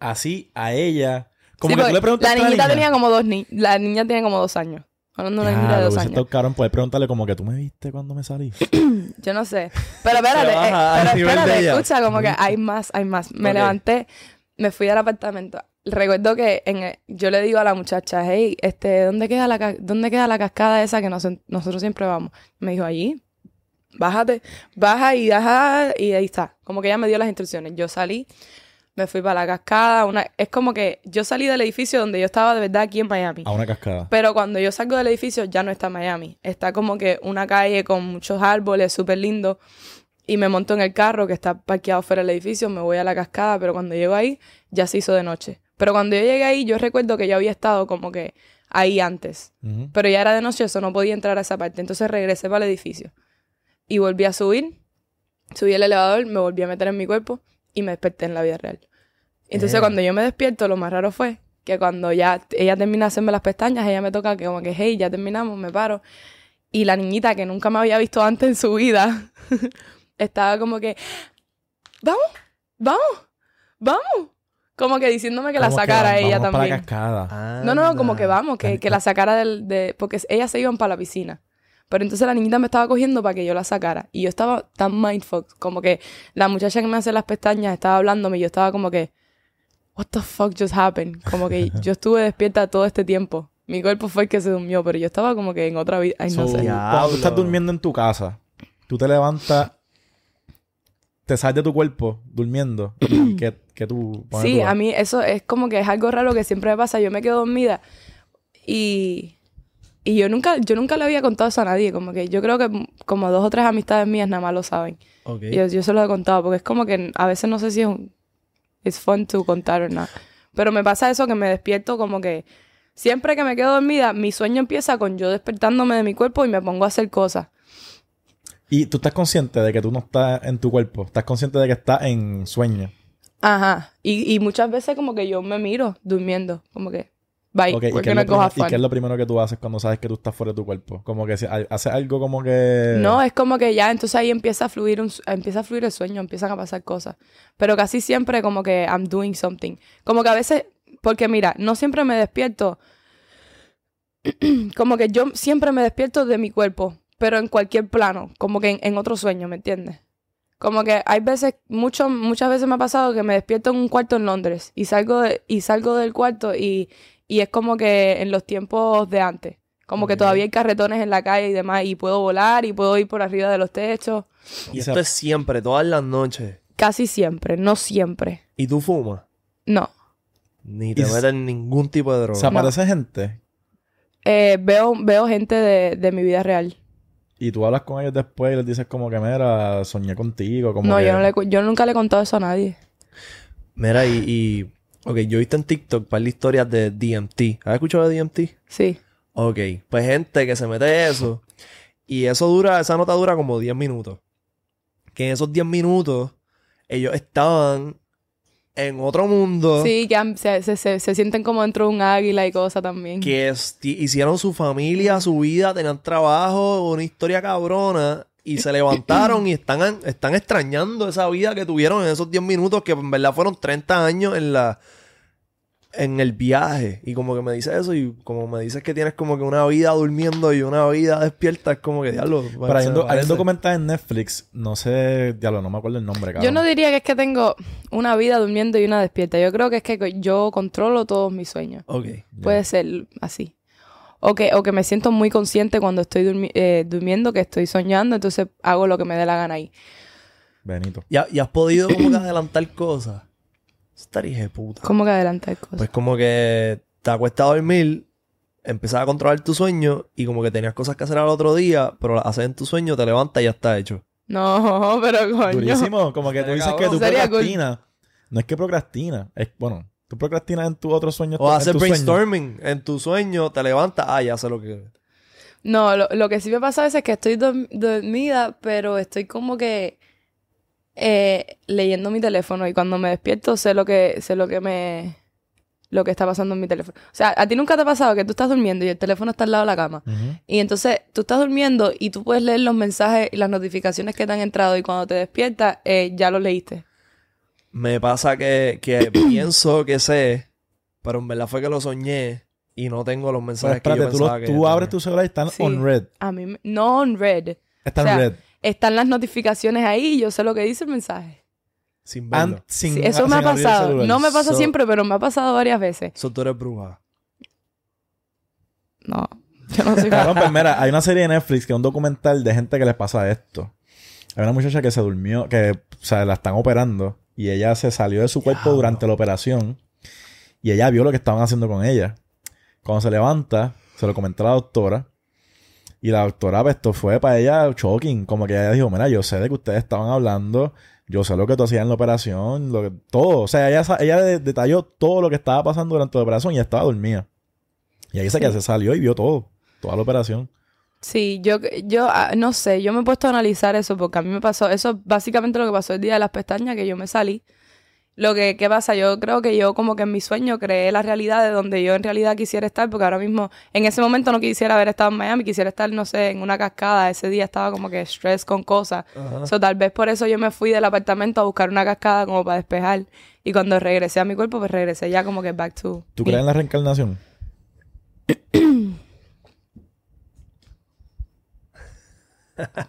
así a ella? Como Sí, que tú porque le preguntas la a la niñita niña. tenía como dos ni La niña tenía como dos años. Hablando de una niñita de dos años. cabrón, puedes preguntarle como que tú me viste cuando me salí. *clears throat* Yo no sé. Pero espérate, baja eh, pero espérate, escucha, como que hay más, hay más. Me levanté, me fui al apartamento. Recuerdo que en yo le digo a la muchacha, hey, este, ¿dónde queda la, ¿dónde queda la cascada esa que nos- nosotros siempre vamos? Me dijo, allí, bájate, baja y baja, y ahí está. Como que ella me dio las instrucciones. Yo salí, me fui para la cascada. Una, es como que yo salí del edificio donde yo estaba de verdad aquí en Miami. A una cascada. Pero cuando yo salgo del edificio ya no está Miami. Está como que una calle con muchos árboles, súper lindo. Y me monto en el carro que está parqueado fuera del edificio, me voy a la cascada, pero cuando llego ahí ya se hizo de noche. Pero cuando yo llegué ahí, yo recuerdo que yo había estado como que ahí antes. Pero ya era de noche, eso no podía entrar a esa parte. Entonces regresé para el edificio. Y volví a subir. Subí el elevador, me volví a meter en mi cuerpo y me desperté en la vida real. Entonces cuando yo me despierto, lo más raro fue que cuando ya ella termina de hacerme las pestañas, ella me toca que como que, hey, ya terminamos, me paro. Y la niñita que nunca me había visto antes en su vida, *laughs* estaba como que, vamos, vamos, vamos. Como que diciéndome que la sacara ella vamos para la también. cascada. No, no, como que vamos, que, que la sacara del, de... Porque ellas se iban para la piscina. Pero entonces la niñita me estaba cogiendo para que yo la sacara. Y yo estaba tan mindfuck, como que la muchacha que me hace las pestañas estaba hablándome y yo estaba como que, what the fuck just happened? Como que *laughs* yo estuve despierta todo este tiempo. Mi cuerpo fue el que se durmió, pero yo estaba como que en otra vida. Ay, no So, sé. Cuando tú estás durmiendo en tu casa, tú te levantas, te sales de tu cuerpo durmiendo y *clears throat* que, que tú... Sí, a mí eso es como que es algo raro que siempre me pasa. Yo me quedo dormida y, y yo nunca yo nunca le había contado eso a nadie. Como que yo creo que como dos o tres amistades mías nada más lo saben. Ok. Yo, yo se lo he contado porque es como que a veces no sé si es un... It's fun to contar o no. Pero me pasa eso que me despierto como que... Siempre que me quedo dormida, mi sueño empieza con yo despertándome de mi cuerpo y me pongo a hacer cosas. Y tú estás consciente de que tú no estás en tu cuerpo. Estás consciente de que estás en sueño. Ajá. Y, y muchas veces como que yo me miro durmiendo. Como que... Bye. ¿y, qué es lo primero, y afán. qué es lo primero que tú haces cuando sabes que tú estás fuera de tu cuerpo? Como que si ha- haces algo como que... No, es como que ya, entonces ahí empieza a fluir un, empieza a fluir el sueño, empiezan a pasar cosas. Pero casi siempre como que I'm doing something. Como que a veces, porque mira, no siempre me despierto, *clears throat* como que yo siempre me despierto de mi cuerpo, pero en cualquier plano, como que en, en otro sueño, ¿me entiendes? Como que hay veces, mucho, muchas veces me ha pasado que me despierto en un cuarto en Londres y salgo, de- y salgo del cuarto y, y es como que en los tiempos de antes. Como que todavía hay carretones en la calle y demás, y puedo volar y puedo ir por arriba de los techos. Y O esto es siempre, todas las noches. Casi siempre, no siempre. ¿Y tú fumas? No. Ni te metes en ningún tipo de droga. Se aparece gente Eh, veo, veo gente de, de mi vida real. Y tú hablas con ellos después y les dices como que, mira, soñé contigo. Como No, que- yo, no le, yo nunca le he contado eso a nadie. Mira, y, y... Ok, yo he visto en TikTok un par de historias de DMT. ¿Has escuchado de DMT? Sí. Ok, pues gente que se mete eso y eso dura, esa nota dura como 10 minutos. Que en esos 10 minutos ellos estaban en otro mundo Sí, que han- se, se, se, se sienten como dentro de un águila y cosas también. que hicieron su familia, su vida, tenían trabajo, una historia cabrona y se levantaron y están, están extrañando esa vida que tuvieron en esos 10 minutos que en verdad fueron 30 años en la en el viaje y como que me dice eso y como me dices que tienes como que una vida durmiendo y una vida despierta es como que diablo Pero hay un, me do- hay un parece. documental en Netflix, no sé, diablo, no me acuerdo el nombre, cabrón. Yo no diría que es que tengo una vida durmiendo y una despierta. Yo creo que es que yo controlo todos mis sueños. Ok. Puede ser así. O que, o que me siento muy consciente cuando estoy durmi- eh, durmiendo, que estoy soñando, entonces hago lo que me dé la gana ahí. Benito. ¿Y, ha- y has podido como que adelantar cosas? Estaría de puta. ¿Cómo que adelantar cosas? Pues como que te acuestas a dormir, empiezas a controlar tu sueño y como que tenías cosas que hacer al otro día, pero las haces en tu sueño, te levantas y ya está hecho. No, *laughs* pero coño. Durísimo, como que tú dices que tú procrastinas. No es que procrastinas, es, bueno, tú procrastinas en tu otro sueño. O haces sueño. brainstorming en tu sueño, te levantas, ah, ya sé lo que... No, lo, lo que sí me pasa a veces es que estoy dorm- dormida, pero estoy como que eh, leyendo mi teléfono y cuando me despierto sé lo que sé lo que me lo que está pasando en mi teléfono. O sea, a ti nunca te ha pasado que tú estás durmiendo y el teléfono está al lado de la cama. Y entonces tú estás durmiendo y tú puedes leer los mensajes y las notificaciones que te han entrado y cuando te despiertas eh, ya los leíste. Me pasa que, que *clears throat* pienso que sé, pero en verdad fue que lo soñé y no tengo los Pero mensajes espérate, que yo tú, pensaba que tú abres tu celular y están Sí. on red. A mí me- no on red. Están O sea, red. Están las notificaciones ahí y yo sé lo que dice el mensaje. Sin verlo. Sin- Sí, eso me ha pasado. No me pasa So- siempre, pero me ha pasado varias veces. Eso tú eres bruja. No, yo no soy *laughs* pues mira, hay una serie de Netflix que es un documental de gente que les pasa esto. Hay una muchacha que se durmió, que, o sea, la están operando y ella se salió de su cuerpo durante la operación y ella vio lo que estaban haciendo con ella. Cuando se levanta, se lo comentó a la doctora y la doctora, pues, esto fue para ella shocking. Como que ella dijo, mira, yo sé de que ustedes estaban hablando, yo sé lo que tú hacías en la operación, lo que- todo. O sea, ella, ella de- detalló todo lo que estaba pasando durante la operación y estaba dormida. Y ahí dice que se salió y vio todo, toda la operación. Sí, yo, yo ah, no sé, yo me he puesto a analizar eso porque a mí me pasó, eso es básicamente lo que pasó el día de las pestañas, que yo me salí. Lo que, ¿qué pasa? Yo creo que yo como que en mi sueño creé la realidad de donde yo en realidad quisiera estar, porque ahora mismo, en ese momento no quisiera haber estado en Miami, quisiera estar, no sé, en una cascada. Ese día estaba como que stress con cosas. So, tal vez por eso yo me fui del apartamento a buscar una cascada como para despejar. Y cuando regresé a mi cuerpo, pues regresé ya como que back to... ¿Tú crees en la reencarnación? *coughs*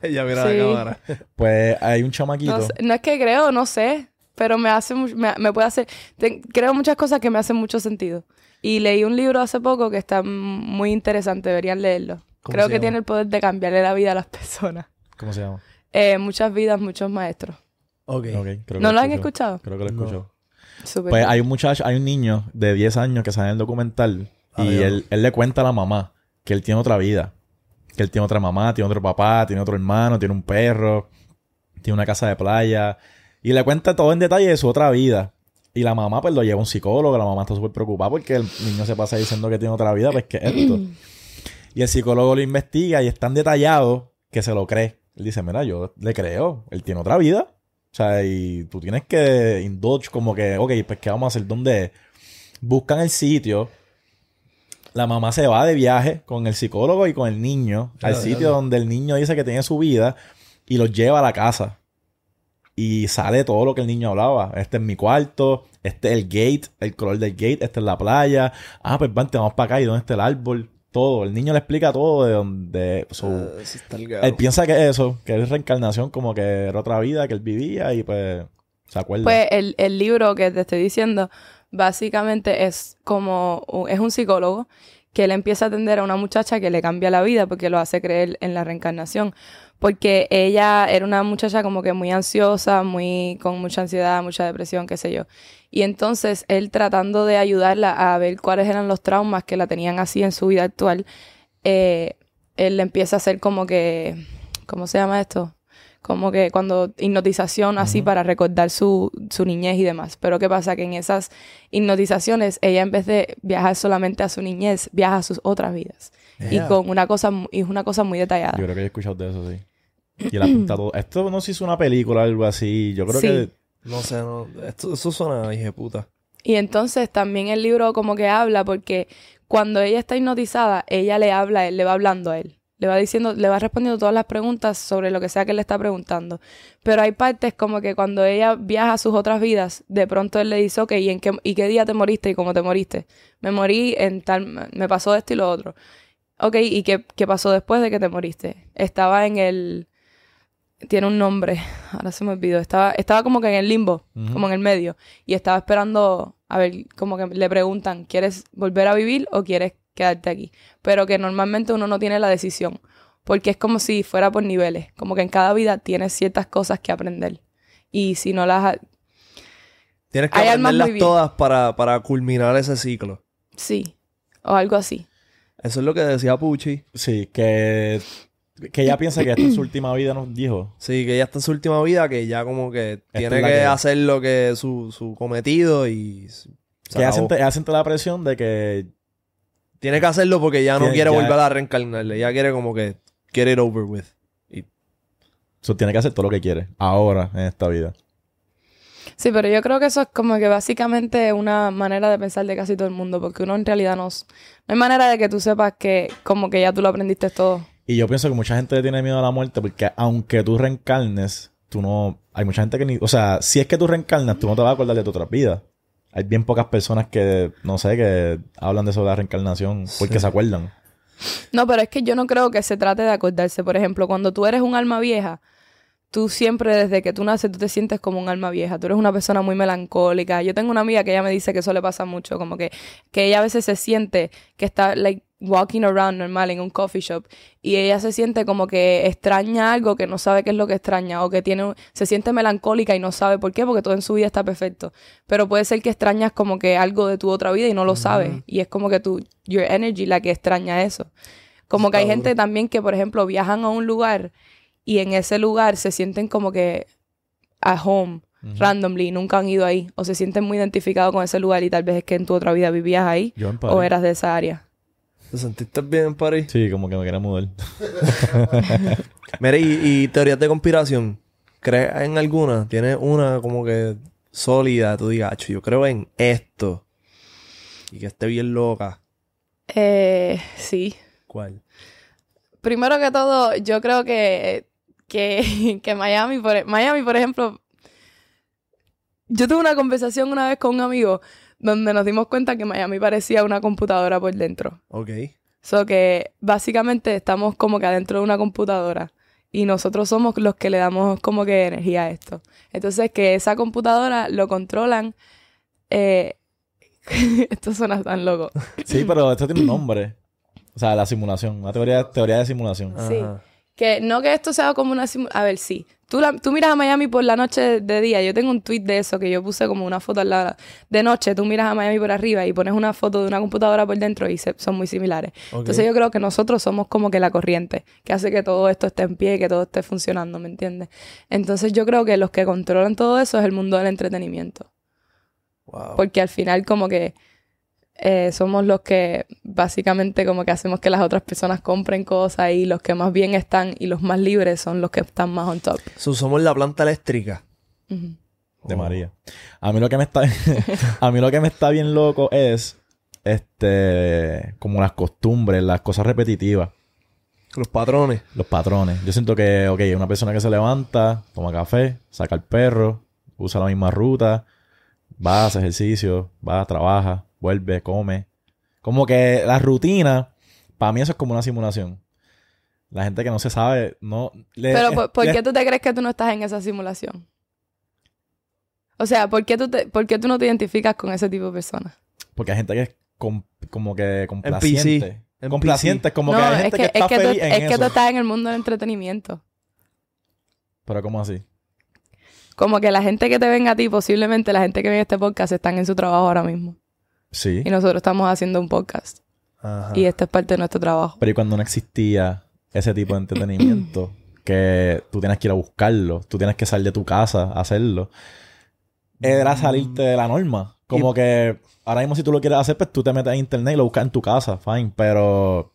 ya mira Sí. la cámara. Pues hay un chamaquito. No, sé- no es que creo, no sé, pero me hace me, me puede hacer te- creo muchas cosas que me hacen mucho sentido. Y leí un libro hace poco que está muy interesante, deberían leerlo. ¿Cómo Creo que llama? tiene el poder de cambiarle la vida a las personas. ¿Cómo se llama? Eh, muchas vidas, muchos maestros. Ok. Ok, creo que ¿No lo han escuchado? Creo que lo No. escucho. Súper Pues bien. hay un muchacho, hay un niño de 10 años que sale en el documental y él, él le cuenta a la mamá que él tiene otra vida. Que él tiene otra mamá, tiene otro papá, tiene otro hermano, tiene un perro, tiene una casa de playa. Y le cuenta todo en detalle de su otra vida. Y la mamá pues lo lleva a un psicólogo, la mamá está súper preocupada porque el niño se pasa diciendo que tiene otra vida, pues que es esto. *clears throat* y el psicólogo lo investiga y es tan detallado que se lo cree. Él dice, mira, yo le creo, él tiene otra vida. O sea, y tú tienes que indulge como que, ok, pues ¿qué vamos a hacer? ¿Dónde? Buscan el sitio. La mamá se va de viaje con el psicólogo y con el niño al sitio claro. donde el niño dice que tiene su vida y los lleva a la casa. Y sale todo lo que el niño hablaba. Este es mi cuarto, este es el gate, el color del gate, esta es la playa. Ah, pues vente, vamos para acá y dónde está el árbol. Todo. El niño le explica todo de donde... so, Ah, él piensa que es eso, que es reencarnación, como que era otra vida que él vivía y pues se acuerda. Pues el, el libro que te estoy diciendo, básicamente es como, es un psicólogo que él empieza a atender a una muchacha que le cambia la vida porque lo hace creer en la reencarnación. Porque ella era una muchacha como que muy ansiosa, muy, con mucha ansiedad, mucha depresión, qué sé yo. Y entonces él tratando de ayudarla a ver cuáles eran los traumas que la tenían así en su vida actual, eh, él le empieza a hacer como que, ¿cómo se llama esto? Como que cuando hipnotización así para recordar su, su niñez y demás. Pero ¿qué pasa? Que en esas hipnotizaciones ella en vez de viajar solamente a su niñez, viaja a sus otras vidas. Y con una cosa, y es una cosa muy detallada. Yo creo que he escuchado de eso, sí. Y él apunta todo. Esto no se hizo una película o algo así. Yo creo Sí. que... No sé, no. Esto, eso suena hija puta. Y entonces también el libro como que habla porque cuando ella está hipnotizada, ella le habla, a él le va hablando a él. Le va diciendo, le va respondiendo todas las preguntas sobre lo que sea que él le está preguntando. Pero hay partes como que cuando ella viaja a sus otras vidas, de pronto él le dice, ok, ¿y, en qué, ¿y qué día te moriste y cómo te moriste? Me morí en tal, me pasó esto y lo otro. Ok, ¿y qué, qué pasó después de que te moriste? Estaba en el, tiene un nombre, *laughs* ahora se me olvidó, estaba, estaba como que en el limbo, como en el medio, y estaba esperando, a ver, como que le preguntan, ¿quieres volver a vivir o quieres quedarte aquí? Pero que normalmente uno no tiene la decisión, porque es como si fuera por niveles, como que en cada vida tienes ciertas cosas que aprender, y si no las, ha- Tienes que Hay aprenderlas todas para, para culminar ese ciclo. sí, o algo así. Eso es lo que decía Pucci. Sí, que... Que ella piensa que esta es su última vida, nos dijo. Sí, que ella está en su última vida, que ya como que tiene que, que- hacer lo que su, su cometido y se Que ella acabó. siente, ella siente la presión de que... Tiene que hacerlo porque ya no Tiene- quiere ya- volver a reencarnarle. Ella quiere como que get it over with. Y so, tiene que hacer todo lo que quiere. Ahora, en esta vida. Sí, pero yo creo que eso es como que básicamente una manera de pensar de casi todo el mundo, porque uno en realidad no... s- No hay manera de que tú sepas que como que ya tú lo aprendiste todo. Y yo pienso que mucha gente le tiene miedo a la muerte porque aunque tú reencarnes, tú no... Hay mucha gente que ni... O sea, si es que tú reencarnas, tú no te vas a acordar de tu otra vida. Hay bien pocas personas que, no sé, que hablan de eso de la reencarnación porque Sí. se acuerdan. No, pero es que yo no creo que se trate de acordarse. Por ejemplo, cuando tú eres un alma vieja, tú siempre desde que tú naces tú te sientes como un alma vieja. Tú eres una persona muy melancólica. Yo tengo una amiga que ella me dice que eso le pasa mucho, como que, que ella a veces se siente que está like walking around normal en un coffee shop y ella se siente como que extraña algo que no sabe qué es lo que extraña o que tiene se siente melancólica y no sabe por qué porque todo en su vida está perfecto. Pero puede ser que extrañas como que algo de tu otra vida y no lo sabes y es como que tu your energy la que extraña eso. Como que hay gente también que, por ejemplo, viajan a un lugar y en ese lugar se sienten como que at home, randomly, y nunca han ido ahí. O se sienten muy identificados con ese lugar y tal vez es que en tu otra vida vivías ahí o eras de esa área. ¿Te sentiste bien en París? Sí, como que me quería mudar. *laughs* Mira, y, y teorías de conspiración. ¿Crees en alguna? ¿Tienes una como que sólida? Tú digas, "Acho, yo creo en esto. Y que esté bien loca. Eh, sí. ¿Cuál? Primero que todo, yo creo que, que, *laughs* que Miami, por, Miami, por ejemplo, yo tuve una conversación una vez con un amigo donde nos dimos cuenta que Miami parecía una computadora por dentro. Ok. So que básicamente estamos como que adentro de una computadora y nosotros somos los que le damos como que energía a esto. Entonces, que esa computadora lo controlan. eh, *laughs* esto suena tan loco. Sí, pero esto tiene un nombre. O sea, la simulación. Una teoría, teoría de simulación. Sí. Ajá. Que no que esto sea como una simulación. A ver, sí. Tú, la- tú miras a Miami por la noche de día. Yo tengo un tweet de eso que yo puse como una foto al lado. De noche, tú miras a Miami por arriba y pones una foto de una computadora por dentro y se- son muy similares. Entonces yo creo que nosotros somos como que la corriente que hace que todo esto esté en pie y que todo esté funcionando, ¿me entiendes? Entonces yo creo que los que controlan todo eso es el mundo del entretenimiento. Wow. Porque al final como que eh, somos los que básicamente como que hacemos que las otras personas compren cosas y los que más bien están y los más libres son los que están más on top. So, somos la planta eléctrica. De María. A mí lo que me está... *laughs* a mí lo que me está bien loco es... Este... Como las costumbres, las cosas repetitivas. Los patrones. Los patrones. Yo siento que, ok, una persona que se levanta, toma café, saca el perro, usa la misma ruta, va, hace ejercicio, va, trabaja, vuelve, come. Como que la rutina, para mí eso es como una simulación. La gente que no se sabe, no... le- Pero es- ¿por, por le- qué tú te crees que tú no estás en esa simulación? O sea, ¿por qué tú, te, por qué tú no te identificas con ese tipo de personas? Porque hay gente que es com- como que complaciente. NPC. Complaciente, como que hay es gente que, que, está es que, tú, feliz en es que tú estás en el mundo del entretenimiento. Pero ¿cómo así? Como que la gente que te venga a ti, posiblemente la gente que ve este podcast están en su trabajo ahora mismo. Sí. Y nosotros estamos haciendo un podcast. Ajá. Y esto es parte de nuestro trabajo. Pero y cuando no existía ese tipo de entretenimiento, *clears throat* que tú tienes que ir a buscarlo, tú tienes que salir de tu casa a hacerlo, era salirte de la norma. Como que ahora mismo si tú lo quieres hacer, pues tú te metes en internet y lo buscas en tu casa, fine. Pero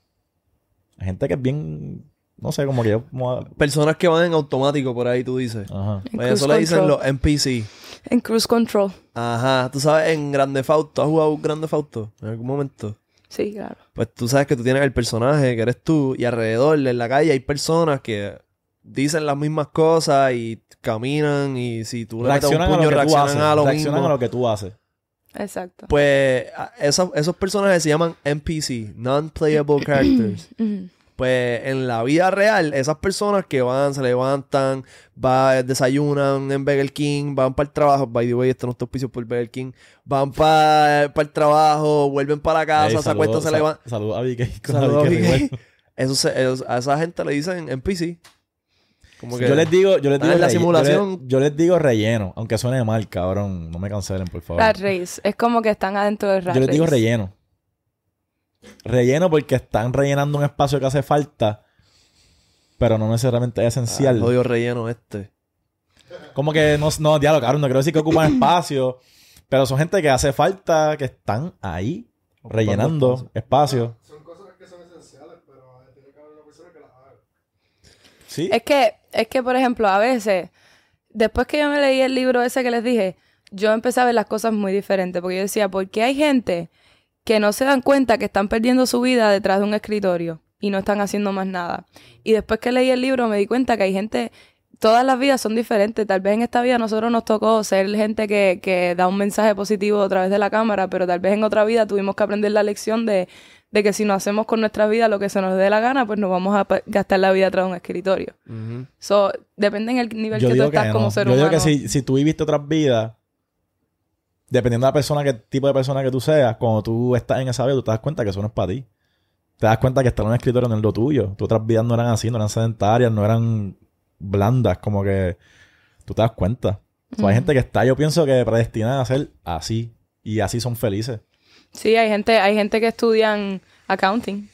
hay gente que es bien, no sé, como que yo... como- Personas que van en automático por ahí, tú dices. Ajá. Pues eso le dicen los NPC. En cruise control. Ajá. Tú sabes, en Grande Fausto, ¿has jugado Grande Fausto en algún momento? Sí, claro. Pues tú sabes que tú tienes el personaje que eres tú y alrededor en la calle hay personas que dicen las mismas cosas y caminan y si tú le metes un Reaccionan a lo puño reaccionan haces. a lo Reaccionan mismo. a lo que tú haces. Exacto. Pues esos personajes se llaman NPC, Non-Playable *clears throat* Characters. Pues en la vida real, esas personas que van, se levantan, va, desayunan en Burger King, van para el trabajo, by the way, esto no está auspicio por Burger King, van para el trabajo, vuelven para la casa, Ey, se acuestan, se levantan. Saludos a Vicky. con Saludos a. Rivera. *laughs* Eso se- eso- a esa gente le dicen. Como que Yo les digo, yo les digo, en la yo les- yo les digo relleno, aunque suene mal, cabrón. No me cancelen, por favor. Rat race. Es como que están adentro del rat Yo les digo race. relleno. Relleno porque están rellenando un espacio que hace falta, pero no necesariamente es Ah, esencial. jodido relleno este. Como que no, no, diálogo, cabrón, no quiero decir que ocupan espacio, pero son gente que hace falta, que están ahí rellenando espacio. espacio. Son cosas que son esenciales, pero eh, tiene que haber una persona que las haga. Sí. Es que, es que, por ejemplo, a veces, después que yo me leí el libro ese que les dije, yo empecé a ver las cosas muy diferentes. Porque yo decía, ¿por qué hay gente que no se dan cuenta que están perdiendo su vida detrás de un escritorio y no están haciendo más nada? Y después que leí el libro me di cuenta que hay gente, todas las vidas son diferentes. Tal vez en esta vida a nosotros nos tocó ser gente que, que da un mensaje positivo a través de la cámara, pero tal vez en otra vida tuvimos que aprender la lección de, de que si no hacemos con nuestra vida lo que se nos dé la gana, pues nos vamos a gastar la vida atrás de un escritorio. So, depende en el nivel Yo que tú estás que como ser Yo digo humano. que si, si tú viviste otras vidas, dependiendo de la persona, qué tipo de persona que tú seas, cuando tú estás en esa vida, tú te das cuenta que eso no es para ti. Te das cuenta que estar en un escritorio no es lo tuyo. Tus otras vidas no eran así, no eran sedentarias, no eran blandas, como que tú te das cuenta. O sea, Hay gente que está, yo pienso que predestinada a ser así. Y así son felices. Sí, hay gente, hay gente que estudian accounting.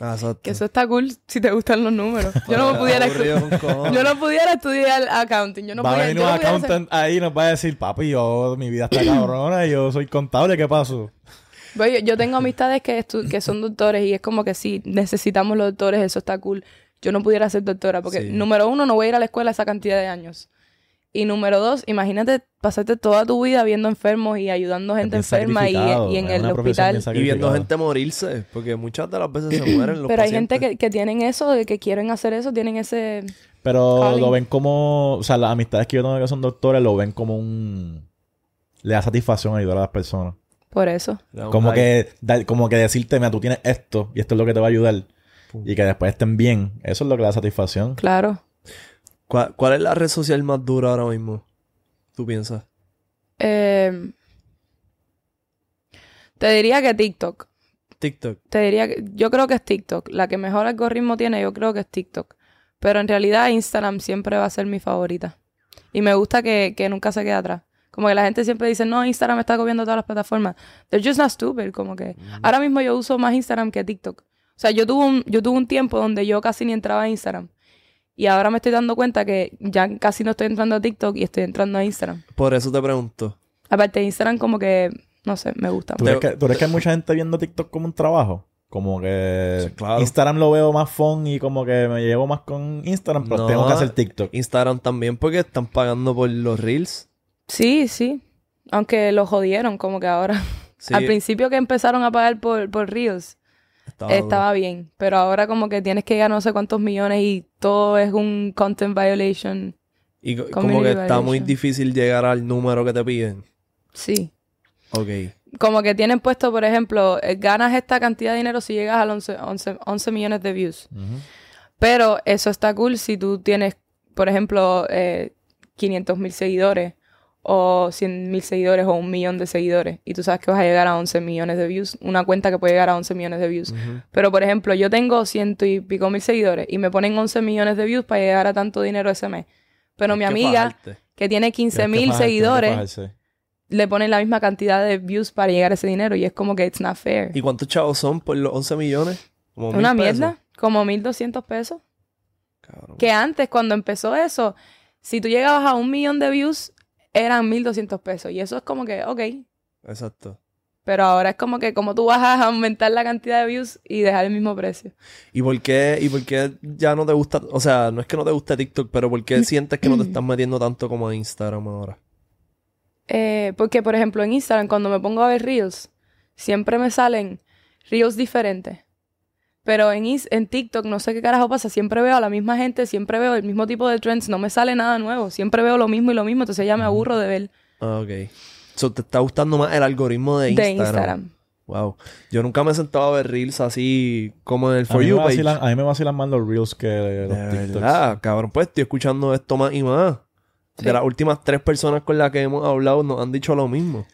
Ah, exacto. Que eso está cool si te gustan los números. Yo no me pudiera yo no estudiar accounting. Yo no va a venir un no pudiera hacer- accountant ahí y nos va a decir, papi, yo, mi vida está cabrona yo soy contable, ¿qué pasó? Bueno, yo, yo tengo amistades que, son doctores y es como que sí, necesitamos los doctores, eso está cool. Yo no pudiera ser doctora porque, Sí. número uno, no voy a ir a la escuela esa cantidad de años. Y número dos, imagínate pasarte toda tu vida viendo enfermos y ayudando gente enferma y, en el hospital. Y viendo gente morirse, porque muchas de las veces se *clears throat* mueren los Pero hay gente que, que tienen eso, que quieren hacer eso, tienen ese... Pero Calling. lo ven como, o sea, las amistades que yo tengo que son doctores lo ven como un... Le da satisfacción ayudar a las personas. Por eso. Como que, da- como que decirte, mira, tú tienes esto y esto es lo que te va a ayudar. y que después estén bien. Eso es lo que le da satisfacción. Claro. ¿Cuál, cuál es la red social más dura ahora mismo? ¿Tú piensas? Eh, te diría que TikTok. TikTok. Te diría que yo creo que es TikTok. La que mejor algoritmo tiene, yo creo que es TikTok. Pero en realidad Instagram siempre va a ser mi favorita. Y me gusta que, que nunca se quede atrás. Como que la gente siempre dice, no, Instagram está copiando todas las plataformas. They're just not stupid. Como que ahora mismo yo uso más Instagram que TikTok. O sea, yo tuve, un, yo tuve un tiempo donde yo casi ni entraba a Instagram. Y ahora me estoy dando cuenta que ya casi no estoy entrando a TikTok y estoy entrando a Instagram. Por eso te pregunto. Aparte de Instagram, como que, no sé, me gusta. ¿Tú crees, que, tú crees que hay mucha gente viendo TikTok como un trabajo? Como que Sí, claro. Instagram lo veo más fun y como que me llevo más con Instagram, pero No. tengo que hacer TikTok. Instagram también porque están pagando por los reels. Sí, sí. Aunque lo jodieron, como que ahora. Sí, Al principio que empezaron a pagar por, por Reels, estaba bien. Pero ahora como que tienes que llegar no sé cuántos millones y todo es un content violation. Y co- como que está muy difícil llegar al número que te piden. Sí. Ok. Como que tienen puesto, por ejemplo, eh, ganas esta cantidad de dinero si llegas a 11, 11, 11 millones de views. Pero eso está cool si tú tienes, por ejemplo, eh, 500 mil seguidores o 100 mil seguidores o un millón de seguidores y tú sabes que vas a llegar a 11 millones de views, una cuenta que puede llegar a 11 millones de views. Pero, por ejemplo, yo tengo ciento y pico mil seguidores y me ponen 11 millones de views para llegar a tanto dinero ese mes. Pero mi que amiga, que tiene 15 Tienes que mil seguidores, le ponen la misma cantidad de views para llegar a ese dinero y es como que it's not fair. ¿Y cuántos chavos son por los 11 millones? Como Una mil pesos. mierda, como 1.200 pesos. Cabrón. Que antes, cuando empezó eso, si tú llegabas a un millón de views, eran 1.200 pesos. Y eso es como que, ok. Exacto. Pero ahora es como que, como tú vas a aumentar la cantidad de views y dejar el mismo precio. ¿Y por qué, y por qué ya no te gusta? O sea, no es que no te guste TikTok, pero ¿por qué sientes que no te estás metiendo tanto como a Instagram ahora? Eh, porque, por ejemplo, en Instagram, cuando me pongo a ver Reels, siempre me salen Reels diferentes. Pero en, Is- en TikTok, no sé qué carajo pasa, siempre veo a la misma gente, siempre veo el mismo tipo de trends, no me sale nada nuevo, siempre veo lo mismo y lo mismo, entonces ya me aburro de ver Ah, ok. So, ¿te está gustando más el algoritmo de de Instagram? Instagram. Wow. Yo nunca me he sentado a ver Reels así como en el For You page. vacilan, a mí me vacilan más los reels que los De TikToks. verdad, cabrón, pues estoy escuchando esto más y más. Sí. De las últimas tres personas con las que hemos hablado nos han dicho lo mismo.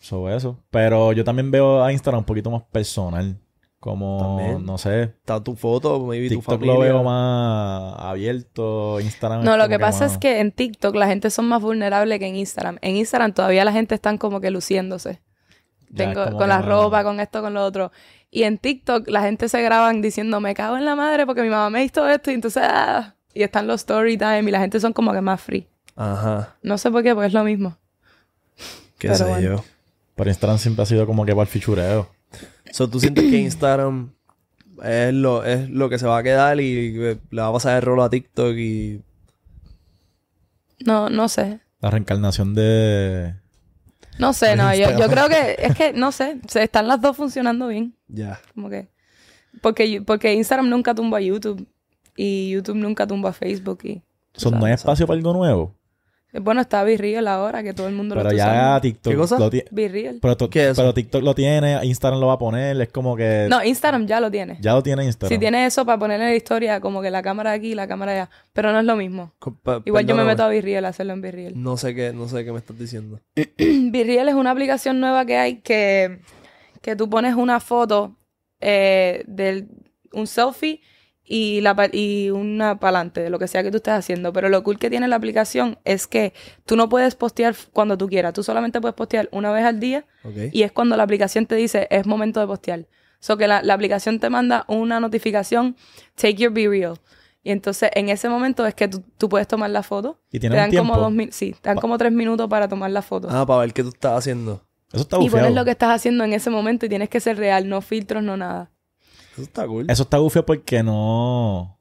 Sobre eso. Pero yo también veo a Instagram un poquito más personal. Como, También. no sé, Está tu foto, maybe tu TikTok familia. lo veo más abierto, Instagram No, lo que pasa más- es que en TikTok la gente son más vulnerable que en Instagram. En Instagram todavía la gente están como que luciéndose. Ya, Tengo, con la ropa, con esto, con lo otro. Y en TikTok la gente se graban diciendo, me cago en la madre porque mi mamá me hizo esto y entonces, ah. Y están los story time y la gente son como que más free. Ajá. No sé por qué, pues es lo mismo. Qué Pero sé bueno. yo. Pero Instagram siempre ha sido como que para el fichureo. So, ¿tú sientes que Instagram es lo, es lo que se va a quedar y eh, le va a pasar el rolo a TikTok y... No, no sé. La reencarnación de... No sé, no. Yo, yo creo que, es que, no sé. Se están las dos funcionando bien. Ya. Como que. Porque, porque Instagram nunca tumba a YouTube. Y YouTube nunca tumba a Facebook. Y, no hay espacio para algo nuevo. Bueno, está Virreal ahora, que todo el mundo Pero lo está ya usando. TikTok ¿Qué cosa? lo tiene. Virreal. Pero, to- ¿Qué es eso? pero TikTok lo tiene, Instagram lo va a poner, es como que... No, Instagram ya lo tiene. Ya lo tiene Instagram. Si tiene eso para ponerle la historia, como que la cámara aquí y la cámara allá. Pero no es lo mismo. Igual yo me meto a Virreal a hacerlo en Virreal. No sé qué, no sé qué me estás diciendo. *clears throat* Virreal es una aplicación nueva que hay que, que tú pones una foto eh, de un selfie y, la, pa- y una pa'lante de lo que sea que tú estés haciendo. Pero lo cool que tiene la aplicación es que tú no puedes postear cuando tú quieras. Tú solamente puedes postear una vez al día y es cuando la aplicación te dice es momento de postear. So que la, la aplicación te manda una notificación, take your be real. Y entonces en ese momento es que tú, tú puedes tomar la foto. Y Te tiene un dan tiempo. como dos mil, sí, te dan como tres minutos para tomar la foto. Ah, para ver qué tú estás haciendo. Eso está y bufiado. pones lo que estás haciendo en ese momento y tienes que ser real, no filtros, no nada. Eso está cool. Eso está bufiado porque no...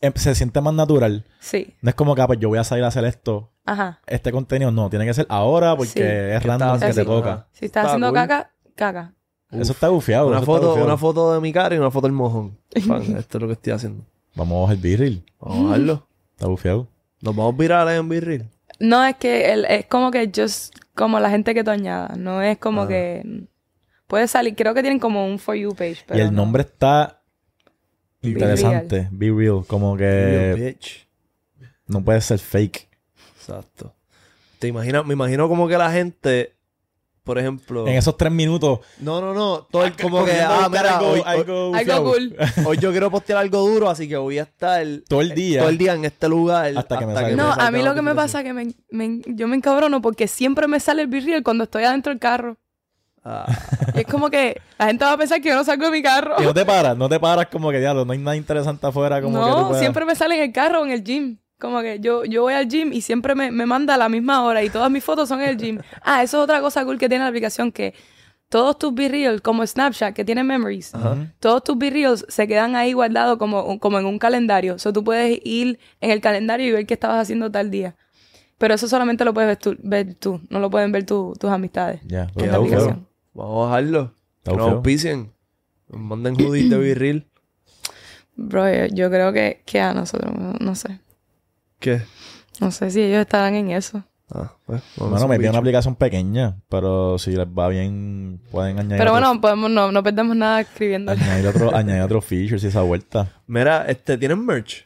em- Se siente más natural. Sí, No es como que, ah, pues yo voy a salir a hacer esto, ajá. este contenido. No, tiene que ser ahora porque Sí. es ¿Qué random que te toca. Si estás Está haciendo cool. caca, caca. Eso está bufiado. Una foto, una foto de mi cara y una foto del mojón. Pan, *laughs* esto es lo que estoy haciendo. Vamos a bajar el birril. Vamos a verlo. Está bufiado. Nos vamos virales en Virril. No, es que el- es como que just como la gente que tú añadas. No es como Ah. que... Puede salir, creo que tienen como un For You page. Pero y el no. nombre está interesante. Be real. Como Real que bitch. no puede ser fake. Exacto. Te imaginas, me imagino como que la gente, por ejemplo. En esos tres minutos. No, no, no. Todo el, como que, ah, mira, algo- hoy, algo Algo cool. *laughs* hoy yo quiero postear algo duro, así que voy a estar Todo el día. todo el día en este lugar Hasta que me salga. No, a mí lo que me pasa es que me, me- yo me encabrono porque siempre me sale el virreal cuando estoy adentro del carro. Ah, *laughs* Y es como que la gente va a pensar que yo no salgo de mi carro. Y no te paras, no te paras como que diablo, no hay nada interesante afuera como que tú No, puedas- siempre me sale en el carro o en el gym. Como que yo, yo voy al gym y siempre me, me manda a la misma hora y todas mis fotos son en el gym. *laughs* Ah, eso es otra cosa cool que tiene la aplicación que todos tus B-Reels, como Snapchat, que tiene memories, todos tus B-Reels se quedan ahí guardados como, como en un calendario. O sea, tú puedes ir en el calendario y ver qué estabas haciendo tal día. Pero eso solamente lo puedes ver tú, ver tú. no lo pueden ver tu- tus amistades. Ya, Qué vamos a bajarlo. Está Que nos auspicien. Nos manden hoodies de virril. Bro, yo, yo creo que, que a nosotros, no, sé. ¿Qué? No sé si ellos estarán en eso. Ah, pues, Bueno, me pide bicho. una aplicación pequeña, pero si les va bien, pueden añadir Pero otros- bueno, podemos, no, no perdemos nada escribiendo. añadir otros *laughs* añadir otros features y esa vuelta. Mira, este, ¿tienen merch?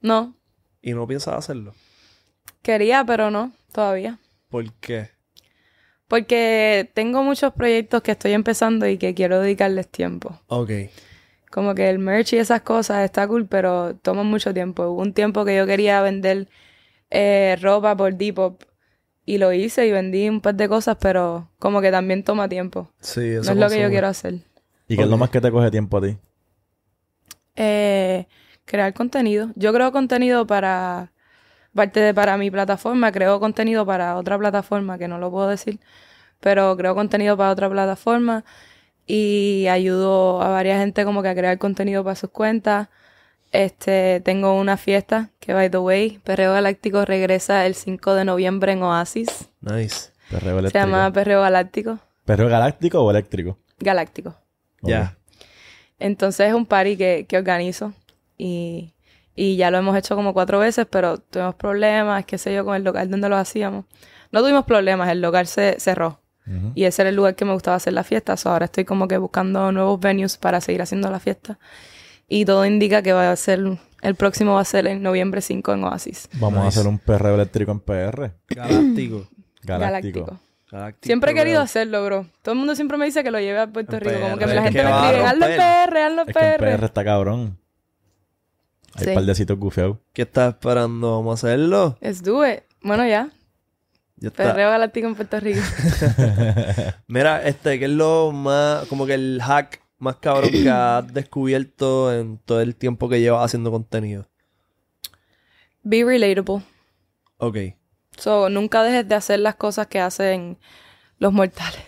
No, Y no piensas hacerlo. quería, pero no, todavía. ¿Por qué? Porque tengo muchos proyectos que estoy empezando y que quiero dedicarles tiempo. Ok. Como que el merch y esas cosas está cool, pero toman mucho tiempo. Hubo un tiempo que yo quería vender eh, ropa por Depop y lo hice y vendí un par de cosas, pero como que también toma tiempo. Sí, eso no es lo que yo quiero hacer. ¿Y qué es lo más que te coge tiempo a ti? Eh, crear contenido. Yo creo contenido para parte de para mi plataforma, creo contenido para otra plataforma que no lo puedo decir, pero creo contenido para otra plataforma y ayudo a varias gente como que a crear contenido para sus cuentas. Este, tengo una fiesta que by the way, Perreo Galáctico regresa el 5 de noviembre en Oasis. Nice. Perreo Se eléctrico. llama Perreo Galáctico. ¿Perreo galáctico o eléctrico? Galáctico. Ya. Entonces es un party que, que organizo y, y ya lo hemos hecho como cuatro veces, pero tuvimos problemas, qué sé yo, con el local donde lo hacíamos. No tuvimos problemas, el local se cerró y ese era el lugar que me gustaba hacer la fiesta. So, ahora estoy como que buscando nuevos venues para seguir haciendo la fiesta y todo indica que va a ser, el próximo va a ser en noviembre 5 en Oasis. Vamos a hacer un perreo eléctrico en PR. Galáctico. Galáctico. Galáctico. Siempre he querido bro. hacerlo, bro. Todo el mundo siempre me dice que lo lleve a Puerto En Rico. Como que la es gente que me escribe, hazlo en. PR, hazlo en Es que en PR. PR está cabrón. Hay Sí. un par de sitios gufiados. ¿Qué estás esperando? ¿Vamos a hacerlo? Let's do it. Bueno, ya. Ya está. Perreo galáctico en Puerto Rico. *laughs* Mira, este, ¿qué es lo más, como que el hack más cabrón que *clears throat* has descubierto en todo el tiempo que llevas haciendo contenido? Be relatable. Ok. So, nunca dejes de hacer las cosas que hacen los mortales.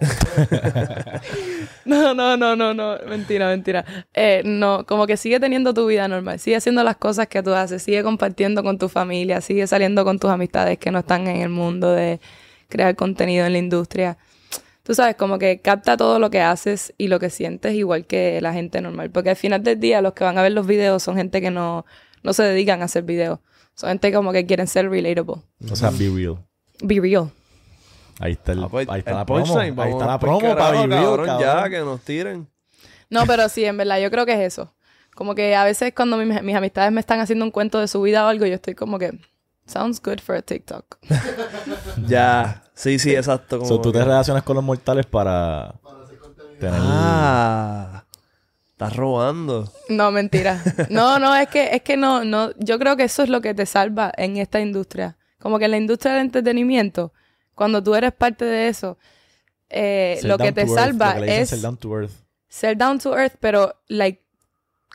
*laughs* no, no, no, no, no. Mentira, mentira. Eh, no, como que sigue teniendo tu vida normal. Sigue haciendo las cosas que tú haces. Sigue compartiendo con tu familia. Sigue saliendo con tus amistades que no están en el mundo de crear contenido en la industria. Tú sabes, como que capta todo lo que haces y lo que sientes igual que la gente normal. Porque al final del día los que van a ver los videos son gente que no, no se dedican a hacer videos. Son gente como que quieren ser relatable. O sea, be real. Be real. Ahí está, el, Ah, pues, ahí está el la promo. Ahí está la promo para carajo, cabrón, cabrón. ya, que nos tiren. No, pero sí, en verdad, yo creo que es eso. Como que a veces cuando mi- mis amistades me están haciendo un cuento de su vida o algo, yo estoy como que, sounds good for a TikTok. *laughs* Ya. Sí, sí, exacto. como So, tú te relacionas con los mortales para tener... Ah. Estás robando. No, mentira. No, no, es que, es que no, no, yo creo que eso es lo que te salva en esta industria. Como que en la industria del entretenimiento, cuando tú eres parte de eso, eh, lo que te earth, salva es ser down to earth. ser down to earth, pero like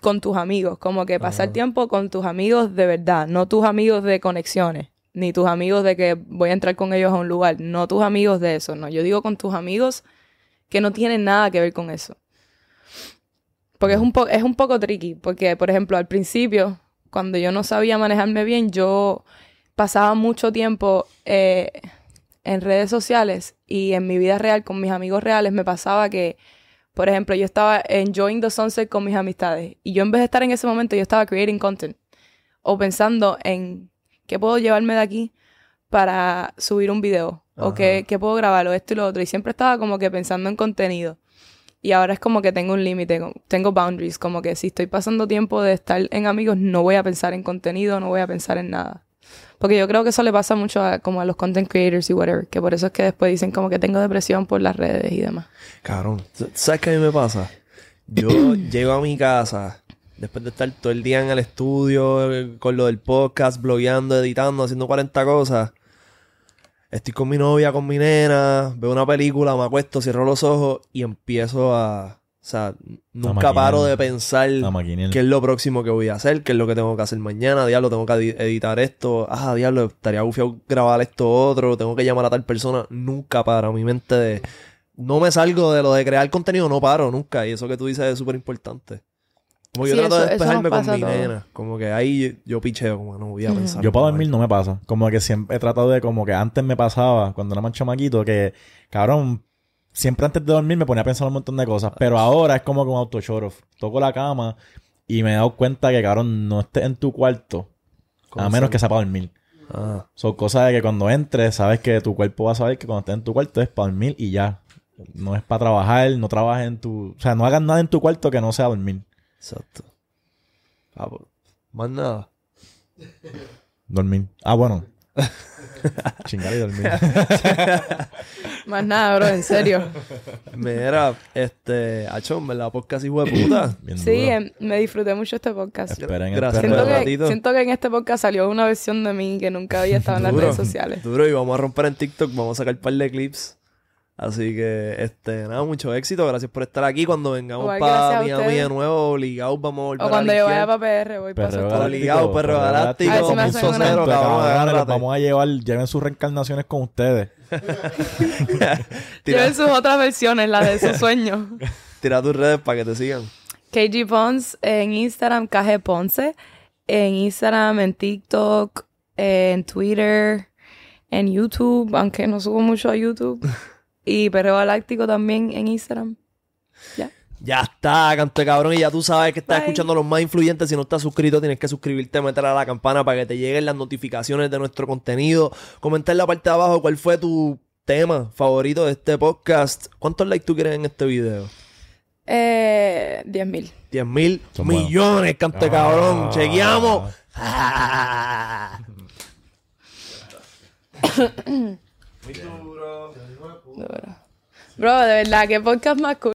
con tus amigos, como que pasar tiempo con tus amigos de verdad, no tus amigos de conexiones, ni tus amigos de que voy a entrar con ellos a un lugar, no tus amigos de eso, no, yo digo con tus amigos que no tienen nada que ver con eso. Porque es un, po- es un poco tricky, porque por ejemplo al principio, cuando yo no sabía manejarme bien, yo pasaba mucho tiempo eh, en redes sociales y en mi vida real con mis amigos reales me pasaba que, por ejemplo, yo estaba enjoying the sunset con mis amistades y yo en vez de estar en ese momento yo estaba creating content o pensando en qué puedo llevarme de aquí para subir un video o qué, qué puedo grabar o esto y lo otro y siempre estaba como que pensando en contenido. Y ahora es como que tengo un límite, tengo boundaries, como que si estoy pasando tiempo de estar en amigos, no voy a pensar en contenido, no voy a pensar en nada. Porque yo creo que eso le pasa mucho a, como a los content creators y whatever, que por eso es que después dicen como que tengo depresión por las redes y demás. Cabrón, ¿sabes qué a mí me pasa? Yo *clears throat* llego a mi casa después de estar todo el día en el estudio con lo del podcast, blogueando, editando, haciendo 40 cosas. Estoy con mi novia, con mi nena, veo una película, me acuesto, cierro los ojos y empiezo a... O sea, nunca paro de pensar qué es lo próximo que voy a hacer, qué es lo que tengo que hacer mañana, diablo, tengo que edi- editar esto, ah, diablo, estaría bufiado grabar esto otro, tengo que llamar a tal persona, nunca paro, mi mente de... No me salgo de lo de crear contenido, no paro nunca, y eso que tú dices es súper importante. Como que yo Sí, trato de eso- despejarme con mi nena, como que ahí yo, picheo, como no voy a pensar. Yo para dormir no me pasa. Como que siempre he tratado de, como que antes me pasaba, cuando era más chamaquito, que, cabrón, siempre antes de dormir me ponía a pensar un montón de cosas. Pero ahora es como que un auto shut off. Toco la cama y me he dado cuenta que, cabrón, no estés en tu cuarto. A menos que sea para dormir. Ah, Son cosas de que cuando entres, sabes que tu cuerpo va a saber que cuando estés en tu cuarto es para dormir y ya. No es para trabajar, no trabajes en tu... O sea, no hagas nada en tu cuarto que no sea dormir. exacto. Ah, pues, más nada. Dormir. Ah, bueno. *laughs* Chingar y dormir. *laughs* Más nada, bro, en serio. Mira, este, Achón, ¿verdad? Podcast hijo de puta. *clears throat* Bien Sí, duro. em, me disfruté mucho este podcast. Esperen, Gracias. Siento que, siento que en este podcast salió una versión de mí que nunca había estado en las Duro. redes sociales. Duro, y vamos a romper en TikTok, vamos a sacar un par de clips. Así que, este, nada, mucho éxito. Gracias por estar aquí. Cuando vengamos Igual, para Miami de nuevo, obligados, vamos a volver O cuando a yo vaya para PR, voy para. Obligado, perro galáctico, cero, cabrón, vamos a llevar, lleven sus reencarnaciones con ustedes. *laughs* Lleven sus otras versiones, la de sus sueños. *laughs* tira tus redes para que te sigan. KG Pons en Instagram, KG Ponce. En Instagram, en TikTok, en Twitter, en YouTube, aunque no subo mucho a YouTube. *laughs* Y Perreo Galáctico también en Instagram. Ya. Ya está, canto de cabrón. Y ya tú sabes que estás Bye. escuchando a los más influyentes. Si no estás suscrito, tienes que suscribirte, meter a la campana para que te lleguen las notificaciones de nuestro contenido. Comentar en la parte de abajo cuál fue tu tema favorito de este podcast. ¿Cuántos likes tú quieres en este video? Eh, 10 mil. 10 mil millones, canto de cabrón. Chequeamos. *coughs* Bro, de verdad, qué podcast más cool.